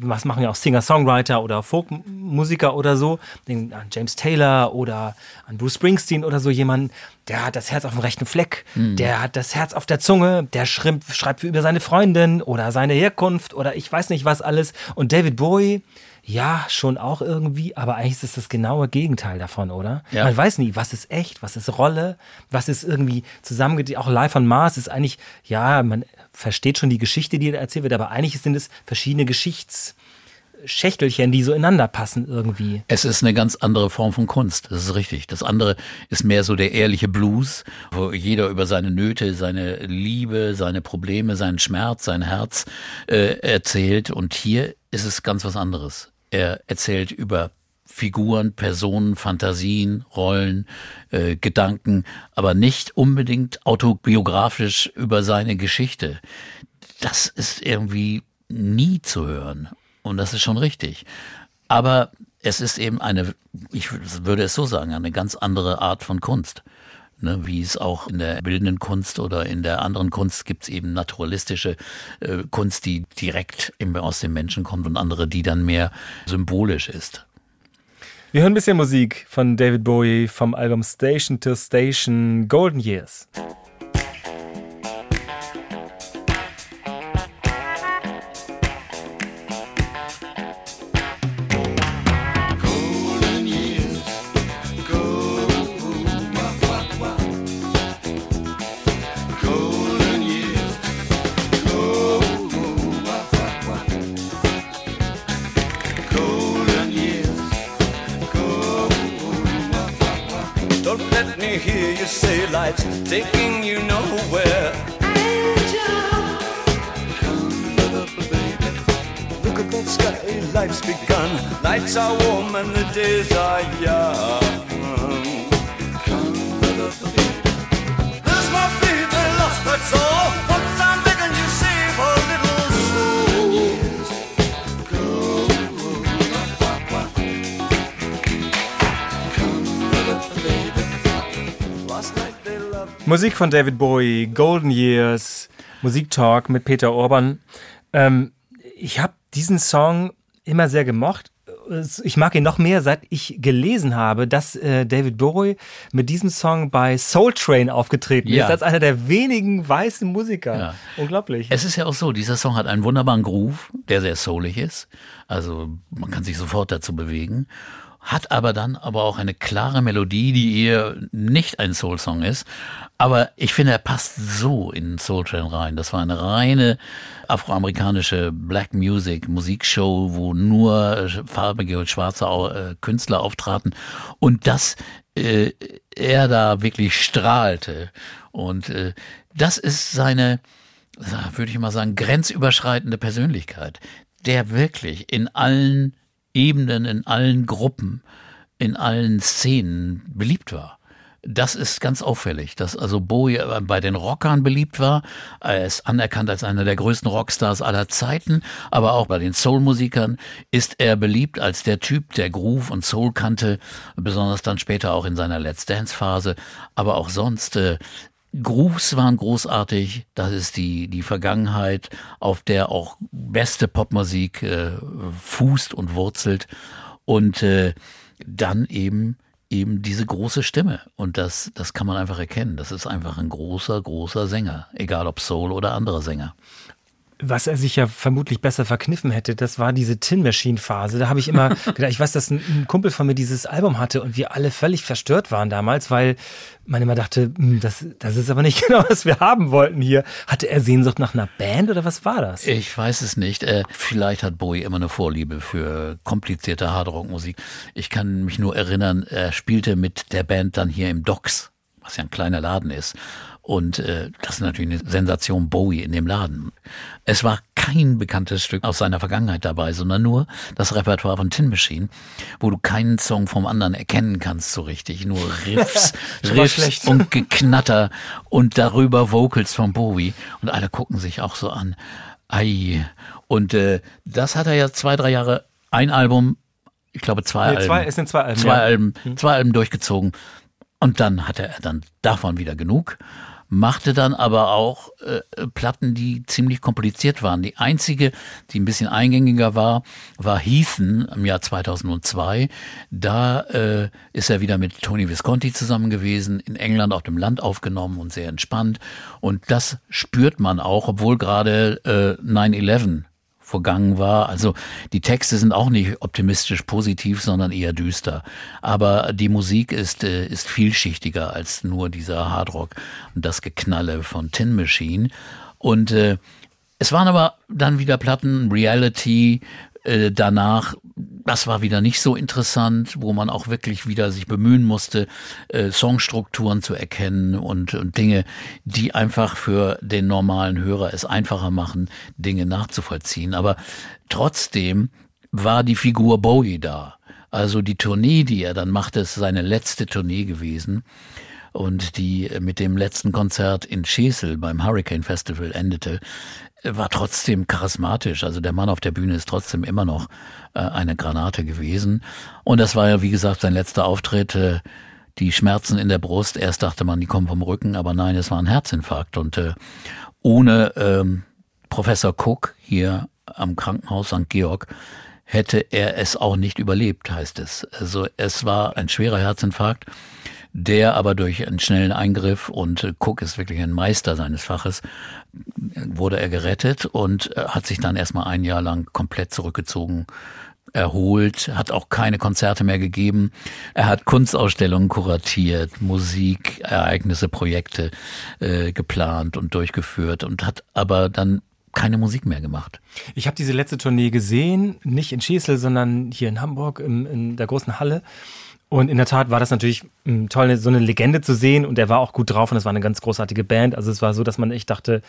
was machen ja auch Singer-Songwriter oder Folkmusiker oder so. Denken an James Taylor oder an Bruce Springsteen oder so jemanden. Der hat das Herz auf dem rechten Fleck. Der hat das Herz auf der Zunge. Der schreibt über seine Freundin oder seine Herkunft oder ich weiß nicht was alles. Und David Bowie, ja, schon auch irgendwie, aber eigentlich ist es das genaue Gegenteil davon, oder? Ja. Man weiß nie, was ist echt, was ist Rolle, was ist irgendwie zusammengedreht. Auch Live on Mars ist eigentlich, ja, man versteht schon die Geschichte, die da erzählt wird, aber eigentlich sind es verschiedene Geschichtsschächtelchen, die so ineinander passen irgendwie. Es ist eine ganz andere Form von Kunst, das ist richtig. Das andere ist mehr so der ehrliche Blues, wo jeder über seine Nöte, seine Liebe, seine Probleme, seinen Schmerz, sein Herz äh, erzählt. Und hier ist es ganz was anderes. Er erzählt über Figuren, Personen, Fantasien, Rollen, äh, Gedanken, aber nicht unbedingt autobiografisch über seine Geschichte. Das ist irgendwie nie zu hören. Und das ist schon richtig. Aber es ist eben eine, ich würde es so sagen, eine ganz andere Art von Kunst. Ne, wie es auch in der bildenden Kunst oder in der anderen Kunst gibt es eben naturalistische äh, Kunst, die direkt aus dem Menschen kommt und andere, die dann mehr symbolisch ist. Wir hören ein bisschen Musik von David Bowie vom Album Station to Station Golden Years. Von David Bowie, Golden Years, Musiktalk mit Peter Orban. Ähm, ich habe diesen Song immer sehr gemocht. Ich mag ihn noch mehr, seit ich gelesen habe, dass äh, David Bowie mit diesem Song bei Soul Train aufgetreten Ja. ist, als einer der wenigen weißen Musiker. Ja. Unglaublich. Es ist ja auch so, dieser Song hat einen wunderbaren Groove, der sehr soulig ist. Also man kann sich sofort dazu bewegen. Hat aber dann aber auch eine klare Melodie, die eher nicht ein Soul-Song ist. Aber ich finde, er passt so in Soul Train rein. Das war eine reine afroamerikanische Black Music Musikshow, wo nur äh, farbige und schwarze äh, Künstler auftraten. Und das äh, er da wirklich strahlte. Und äh, das ist seine, würde ich mal sagen, grenzüberschreitende Persönlichkeit, der wirklich in allen Ebenen, in allen Gruppen, in allen Szenen beliebt war. Das ist ganz auffällig, dass also Bowie bei den Rockern beliebt war. Er ist anerkannt als einer der größten Rockstars aller Zeiten, aber auch bei den Soul-Musikern ist er beliebt als der Typ, der Groove und Soul kannte, besonders dann später auch in seiner Let's Dance-Phase, aber auch sonst. Äh, Grooves waren großartig. Das ist die, die Vergangenheit, auf der auch beste Popmusik äh, fußt und wurzelt. Und äh, dann eben eben diese große Stimme. Und das, das kann man einfach erkennen. Das ist einfach ein großer, großer Sänger. Egal ob Soul oder andere Sänger. Was er sich ja vermutlich besser verkniffen hätte, das war diese Tin Machine Phase. Da habe ich immer (laughs) gedacht, ich weiß, dass ein, ein Kumpel von mir dieses Album hatte und wir alle völlig verstört waren damals, weil man immer dachte, "Hm, das, das ist aber nicht (laughs) genau, was wir haben wollten hier. Hatte er Sehnsucht nach einer Band oder was war das? Ich weiß es nicht. Äh, vielleicht hat Bowie immer eine Vorliebe für komplizierte Hardrock-Musik. Ich kann mich nur erinnern, er spielte mit der Band dann hier im Docks, was ja ein kleiner Laden ist. Und äh, das ist natürlich eine Sensation Bowie in dem Laden. Es war kein bekanntes Stück aus seiner Vergangenheit dabei, sondern nur das Repertoire von Tin Machine, wo du keinen Song vom anderen erkennen kannst so richtig. Nur Riffs, (laughs) Riffs und Geknatter und darüber Vocals von Bowie. Und alle gucken sich auch so an. Ei. Und äh, das hat er ja zwei, drei Jahre, ein Album, ich glaube zwei Nee, Alben. zwei- es sind zwei Alben, Zwei ja. Mhm. Alben, zwei Alben durchgezogen. Und dann hatte er dann davon wieder genug. Machte dann aber auch äh, Platten, die ziemlich kompliziert waren. Die einzige, die ein bisschen eingängiger war, war Heathen im Jahr 2002. Da äh, ist er wieder mit Tony Visconti zusammen gewesen, in England auf dem Land aufgenommen und sehr entspannt. Und das spürt man auch, obwohl gerade äh, 9-11 vergangen war. Also die Texte sind auch nicht optimistisch positiv, sondern eher düster. Aber die Musik ist, äh, ist vielschichtiger als nur dieser Hardrock und das Geknalle von Tin Machine. Und äh, es waren aber dann wieder Platten, Reality, äh, danach, das war wieder nicht so interessant, wo man auch wirklich wieder sich bemühen musste, äh, Songstrukturen zu erkennen und, und Dinge, die einfach für den normalen Hörer es einfacher machen, Dinge nachzuvollziehen. Aber trotzdem war die Figur Bowie da. Also die Tournee, die er dann machte, ist seine letzte Tournee gewesen. Und die mit dem letzten Konzert in Schesel beim Hurricane Festival endete, war trotzdem charismatisch. Also der Mann auf der Bühne ist trotzdem immer noch äh, eine Granate gewesen. Und das war ja, wie gesagt, sein letzter Auftritt. Äh, die Schmerzen in der Brust. Erst dachte man, die kommen vom Rücken, aber nein, es war ein Herzinfarkt. Und äh, ohne ähm, Professor Cook hier am Krankenhaus St. Georg hätte er es auch nicht überlebt, heißt es. Also es war ein schwerer Herzinfarkt, der aber durch einen schnellen Eingriff und äh, Cook ist wirklich ein Meister seines Faches, wurde er gerettet und äh, hat sich dann erstmal ein Jahr lang komplett zurückgezogen erholt, hat auch keine Konzerte mehr gegeben. Er hat Kunstausstellungen kuratiert, Musik, Ereignisse, Projekte äh, geplant und durchgeführt und hat aber dann keine Musik mehr gemacht. Ich habe diese letzte Tournee gesehen, nicht in Schesel, sondern hier in Hamburg im, in der großen Halle. Und in der Tat war das natürlich m, toll, so eine Legende zu sehen. Und er war auch gut drauf und es war eine ganz großartige Band. Also es war so, dass man echt dachte,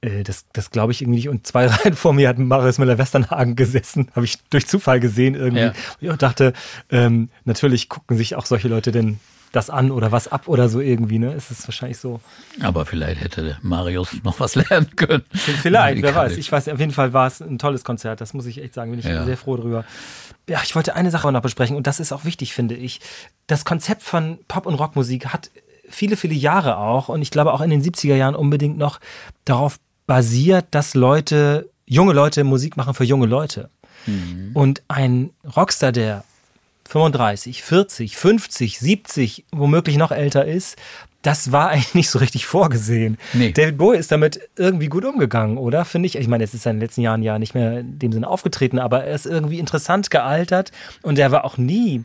äh, das, das glaube ich irgendwie nicht. Und zwei (laughs) Reihen vor mir hat Marius Müller-Westernhagen gesessen, habe ich durch Zufall gesehen irgendwie. Ja. Und dachte, ähm, natürlich gucken sich auch solche Leute denn das an oder was ab oder so irgendwie, ne? Es ist wahrscheinlich so. Aber vielleicht hätte Marius noch was lernen können. Vielleicht, wer weiß. Ich weiß, auf jeden Fall war es ein tolles Konzert. Das muss ich echt sagen. Bin ich Ja. sehr froh drüber. Ja, ich wollte eine Sache noch besprechen und das ist auch wichtig, finde ich. Das Konzept von Pop- und Rockmusik hat viele, viele Jahre auch und ich glaube auch in den 70er Jahren unbedingt noch darauf basiert, dass Leute, junge Leute Musik machen für junge Leute. Und ein Rockstar, der 35, 40, 50, 70, womöglich noch älter ist, das war eigentlich nicht so richtig vorgesehen. Nee. David Bowie ist damit irgendwie gut umgegangen, oder? Finde ich. Ich meine, es ist in den letzten Jahren ja nicht mehr in dem Sinne aufgetreten, aber er ist irgendwie interessant gealtert und er war auch nie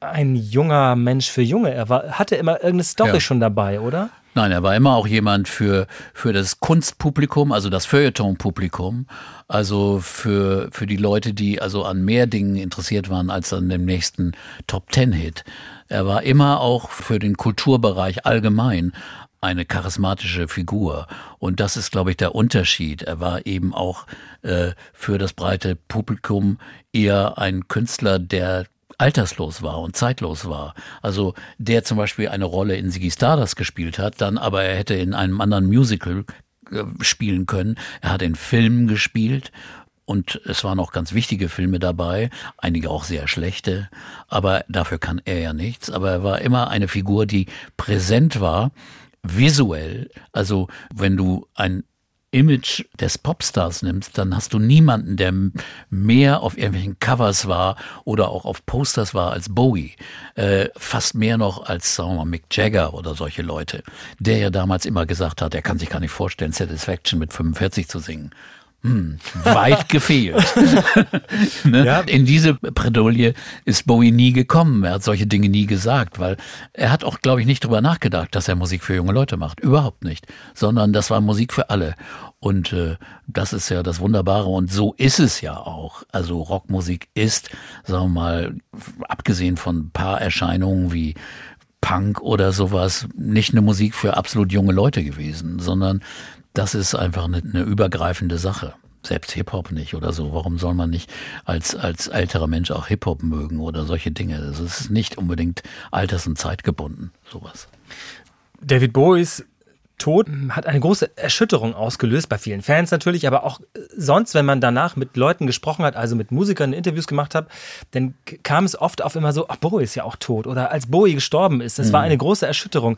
ein junger Mensch für Junge. Er war, hatte immer irgendeine Story Ja. schon dabei, oder? Nein, er war immer auch jemand für, für das Kunstpublikum, also das Feuilleton-Publikum, also für, für die Leute, die also an mehr Dingen interessiert waren als an dem nächsten Top-Ten-Hit. Er war immer auch für den Kulturbereich allgemein eine charismatische Figur. Und das ist, glaube ich, der Unterschied. Er war eben auch äh, für das breite Publikum eher ein Künstler, der alterslos war und zeitlos war. Also der zum Beispiel eine Rolle in Ziggy Stardust gespielt hat, dann aber er hätte in einem anderen Musical äh, spielen können. Er hat in Filmen gespielt und es waren auch ganz wichtige Filme dabei, einige auch sehr schlechte, aber dafür kann er ja nichts. Aber er war immer eine Figur, die präsent war, visuell. Also wenn du ein Image des Popstars nimmst, dann hast du niemanden, der mehr auf irgendwelchen Covers war oder auch auf Posters war als Bowie. Äh, fast mehr noch als, sagen wir mal, Mick Jagger oder solche Leute. Der ja damals immer gesagt hat, er kann sich gar nicht vorstellen, Satisfaction mit 45 zu singen. Hm, weit gefehlt. (laughs) ne? Ja. In diese Bredouille ist Bowie nie gekommen. Er hat solche Dinge nie gesagt, weil er hat auch, glaube ich, nicht drüber nachgedacht, dass er Musik für junge Leute macht. Überhaupt nicht. Sondern das war Musik für alle. Und äh, das ist ja das Wunderbare. Und so ist es ja auch. Also Rockmusik ist, sagen wir mal, abgesehen von ein paar Erscheinungen wie Punk oder sowas nicht eine Musik für absolut junge Leute gewesen, sondern das ist einfach eine, eine übergreifende Sache. Selbst Hip-Hop nicht oder so. Warum soll man nicht als, als älterer Mensch auch Hip-Hop mögen oder solche Dinge? Das ist nicht unbedingt alters- und zeitgebunden, sowas. David Bowies Tod hat eine große Erschütterung ausgelöst, bei vielen Fans natürlich, aber auch äh, sonst, wenn man danach mit Leuten gesprochen hat, also mit Musikern Interviews gemacht hat, dann kam es oft auf immer so, ach, Bowie ist ja auch tot oder als Bowie gestorben ist. Das war eine große Erschütterung.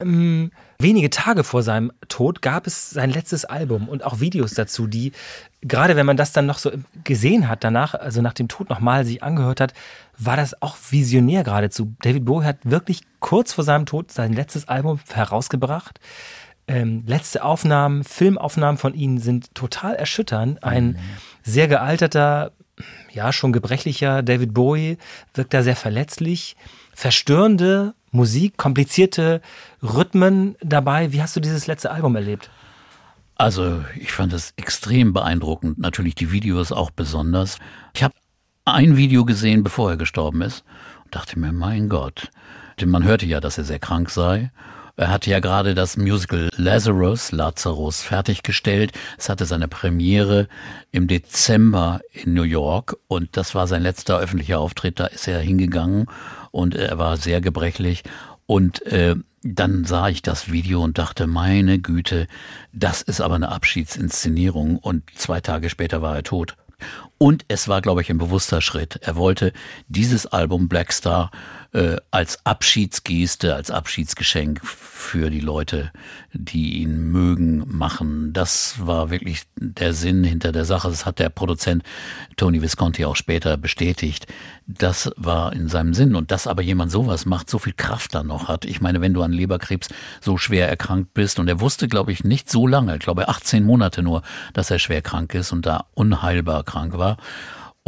Ähm, wenige Tage vor seinem Tod gab es sein letztes Album und auch Videos dazu, die, gerade wenn man das dann noch so gesehen hat danach, also nach dem Tod nochmal sich angehört hat, war das auch visionär geradezu. David Bowie hat wirklich kurz vor seinem Tod sein letztes Album herausgebracht. Ähm, letzte Aufnahmen, Filmaufnahmen von ihm sind total erschütternd. Ein sehr gealterter, ja, schon gebrechlicher David Bowie wirkt da sehr verletzlich. Verstörende Musik, komplizierte Rhythmen dabei. Wie hast du dieses letzte Album erlebt? Also ich fand es extrem beeindruckend, natürlich die Videos auch besonders. Ich habe ein Video gesehen, bevor er gestorben ist und dachte mir, mein Gott, denn man hörte ja, dass er sehr krank sei. Er hatte ja gerade das Musical Lazarus, Lazarus, fertiggestellt. Es hatte seine Premiere im Dezember in New York und das war sein letzter öffentlicher Auftritt. Da ist er hingegangen und er war sehr gebrechlich. Und äh, dann sah ich das Video und dachte, meine Güte, das ist aber eine Abschiedsinszenierung. Und zwei Tage später war er tot. Und es war, glaube ich, ein bewusster Schritt. Er wollte dieses Album Black Star äh, als Abschiedsgeste, als Abschiedsgeschenk für die Leute, die ihn mögen, machen. Das war wirklich der Sinn hinter der Sache. Das hat der Produzent Tony Visconti auch später bestätigt. Das war in seinem Sinn. Und dass aber jemand sowas macht, so viel Kraft dann noch hat. Ich meine, wenn du an Leberkrebs so schwer erkrankt bist, und er wusste, glaube ich, nicht so lange, ich glaube 18 Monate nur, dass er schwer krank ist und da unheilbar krank war.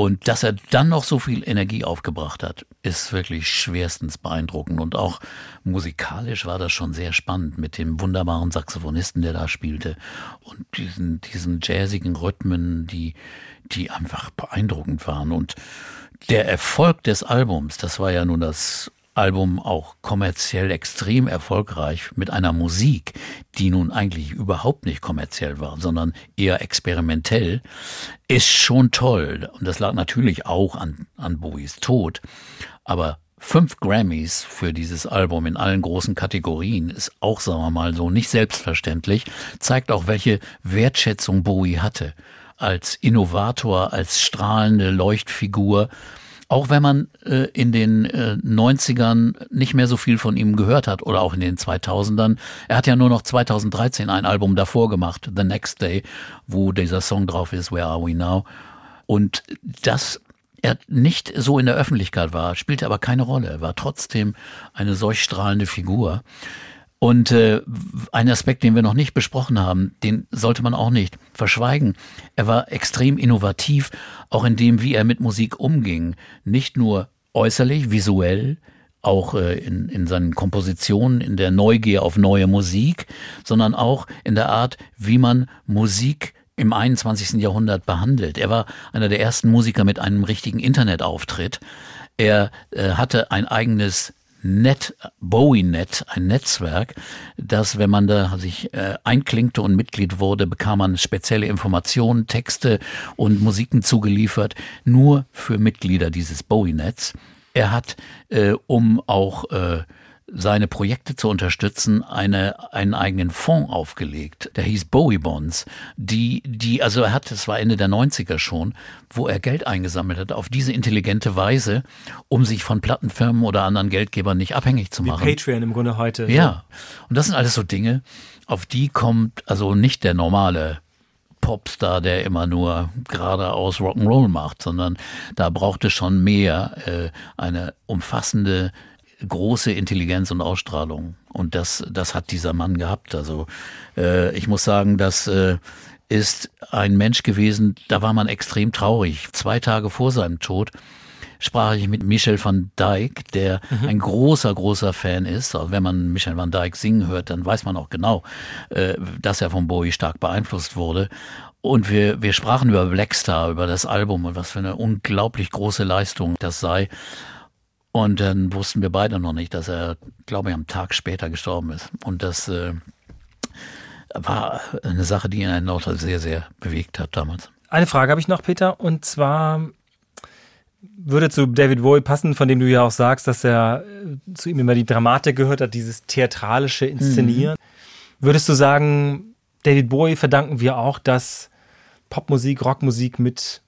Und dass er dann noch so viel Energie aufgebracht hat, ist wirklich schwerstens beeindruckend. Und auch musikalisch war das schon sehr spannend mit dem wunderbaren Saxophonisten, der da spielte. Und diesen, diesen jazzigen Rhythmen, die, die einfach beeindruckend waren. Und der Erfolg des Albums, das war ja nun das Album auch kommerziell extrem erfolgreich mit einer Musik, die nun eigentlich überhaupt nicht kommerziell war, sondern eher experimentell, ist schon toll. Und das lag natürlich auch an, an Bowies Tod. Aber fünf Grammys für dieses Album in allen großen Kategorien ist auch, sagen wir mal so, nicht selbstverständlich, zeigt auch, welche Wertschätzung Bowie hatte. Als Innovator, als strahlende Leuchtfigur, auch wenn man äh, in den äh, 90ern nicht mehr so viel von ihm gehört hat oder auch in den 2000ern. Er hat ja nur noch 2013 ein Album davor gemacht, The Next Day, wo dieser Song drauf ist, Where Are We Now? Und das er nicht so in der Öffentlichkeit war, spielte aber keine Rolle, er war trotzdem eine solch strahlende Figur. Und äh, ein Aspekt, den wir noch nicht besprochen haben, den sollte man auch nicht verschweigen. Er war extrem innovativ, auch in dem, wie er mit Musik umging. Nicht nur äußerlich, visuell, auch äh, in, in seinen Kompositionen, in der Neugier auf neue Musik, sondern auch in der Art, wie man Musik im 21. Jahrhundert behandelt. Er war einer der ersten Musiker mit einem richtigen Internetauftritt. Er äh, hatte ein eigenes Net, Bowie-Net, ein Netzwerk, das, wenn man da sich äh, einklinkte und Mitglied wurde, bekam man spezielle Informationen, Texte und Musiken zugeliefert, nur für Mitglieder dieses Bowie-Netz. Er hat, äh, um auch äh, seine Projekte zu unterstützen, eine, einen eigenen Fonds aufgelegt. Der hieß Bowie Bonds. Die, die, also er hat, es war Ende der 90er schon, wo er Geld eingesammelt hat, auf diese intelligente Weise, um sich von Plattenfirmen oder anderen Geldgebern nicht abhängig zu Wie machen. Patreon im Grunde heute. Ja. Und das sind alles so Dinge, auf die kommt also nicht der normale Popstar, der immer nur geradeaus Rock'n'Roll macht, sondern da braucht es schon mehr, äh, eine umfassende große Intelligenz und Ausstrahlung. Und das, das hat dieser Mann gehabt. Also äh, ich muss sagen, das äh, ist ein Mensch gewesen, da war man extrem traurig. Zwei Tage vor seinem Tod sprach ich mit Michel van Dijk, der ein großer, großer Fan ist. Also wenn man Michel van Dijk singen hört, dann weiß man auch genau, äh, dass er von Bowie stark beeinflusst wurde. Und wir, wir sprachen über Blackstar, über das Album und was für eine unglaublich große Leistung das sei. Und dann wussten wir beide noch nicht, dass er, glaube ich, am Tag später gestorben ist. Und das äh, war eine Sache, die ihn auch sehr, sehr bewegt hat damals. Eine Frage habe ich noch, Peter, und zwar würde zu David Bowie passen, von dem du ja auch sagst, dass er äh, zu ihm immer die Dramatik gehört hat, dieses theatralische Inszenieren. Würdest du sagen, David Bowie verdanken wir auch, dass Popmusik, Rockmusik mit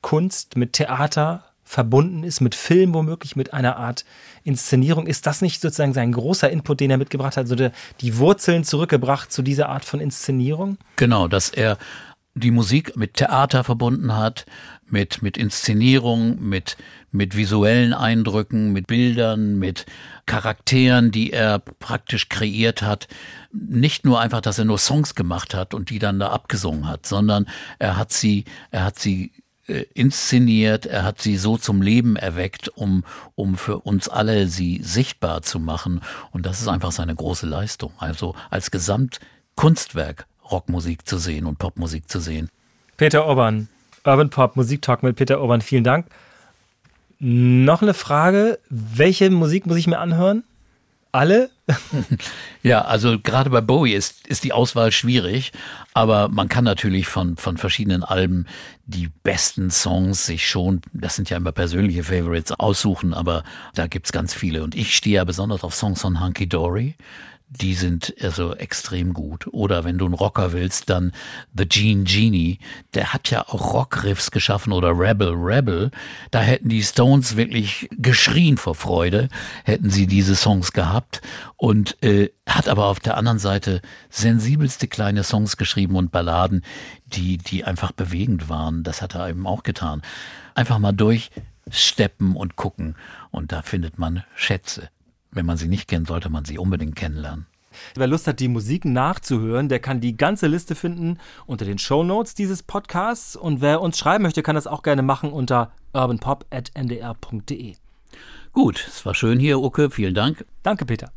Kunst, mit Theater verbunden ist, mit Film womöglich, mit einer Art Inszenierung? Ist das nicht sozusagen sein großer Input, den er mitgebracht hat, so der, die Wurzeln zurückgebracht zu dieser Art von Inszenierung? Genau, dass er die Musik mit Theater verbunden hat, mit, mit Inszenierung, mit, mit visuellen Eindrücken, mit Bildern, mit Charakteren, die er praktisch kreiert hat. Nicht nur einfach, dass er nur Songs gemacht hat und die dann da abgesungen hat, sondern er hat sie, er hat sie inszeniert, er hat sie so zum Leben erweckt, um, um für uns alle sie sichtbar zu machen. Und das ist einfach seine große Leistung. Also als Gesamtkunstwerk Rockmusik zu sehen und Popmusik zu sehen. Peter Urban, Urban Pop Musiktalk mit Peter Urban, vielen Dank. Noch eine Frage, welche Musik muss ich mir anhören? Alle? (laughs) Ja, also gerade bei Bowie ist, ist die Auswahl schwierig, aber man kann natürlich von, von verschiedenen Alben die besten Songs sich schon, das sind ja immer persönliche Favorites, aussuchen, aber da gibt's ganz viele. Und ich stehe ja besonders auf Songs von Hunky Dory. Die sind also extrem gut. Oder wenn du einen Rocker willst, dann The Gene Genie. Der hat ja auch Rockriffs geschaffen oder Rebel Rebel. Da hätten die Stones wirklich geschrien vor Freude, hätten sie diese Songs gehabt. Und äh, hat aber auf der anderen Seite sensibelste kleine Songs geschrieben und Balladen, die, die einfach bewegend waren. Das hat er eben auch getan. Einfach mal durchsteppen und gucken. Und da findet man Schätze. Wenn man sie nicht kennt, sollte man sie unbedingt kennenlernen. Wer Lust hat, die Musik nachzuhören, der kann die ganze Liste finden unter den Shownotes dieses Podcasts. Und wer uns schreiben möchte, kann das auch gerne machen unter urbanpop.ndr.de. Gut, es war schön hier, Uke. Vielen Dank. Danke, Peter.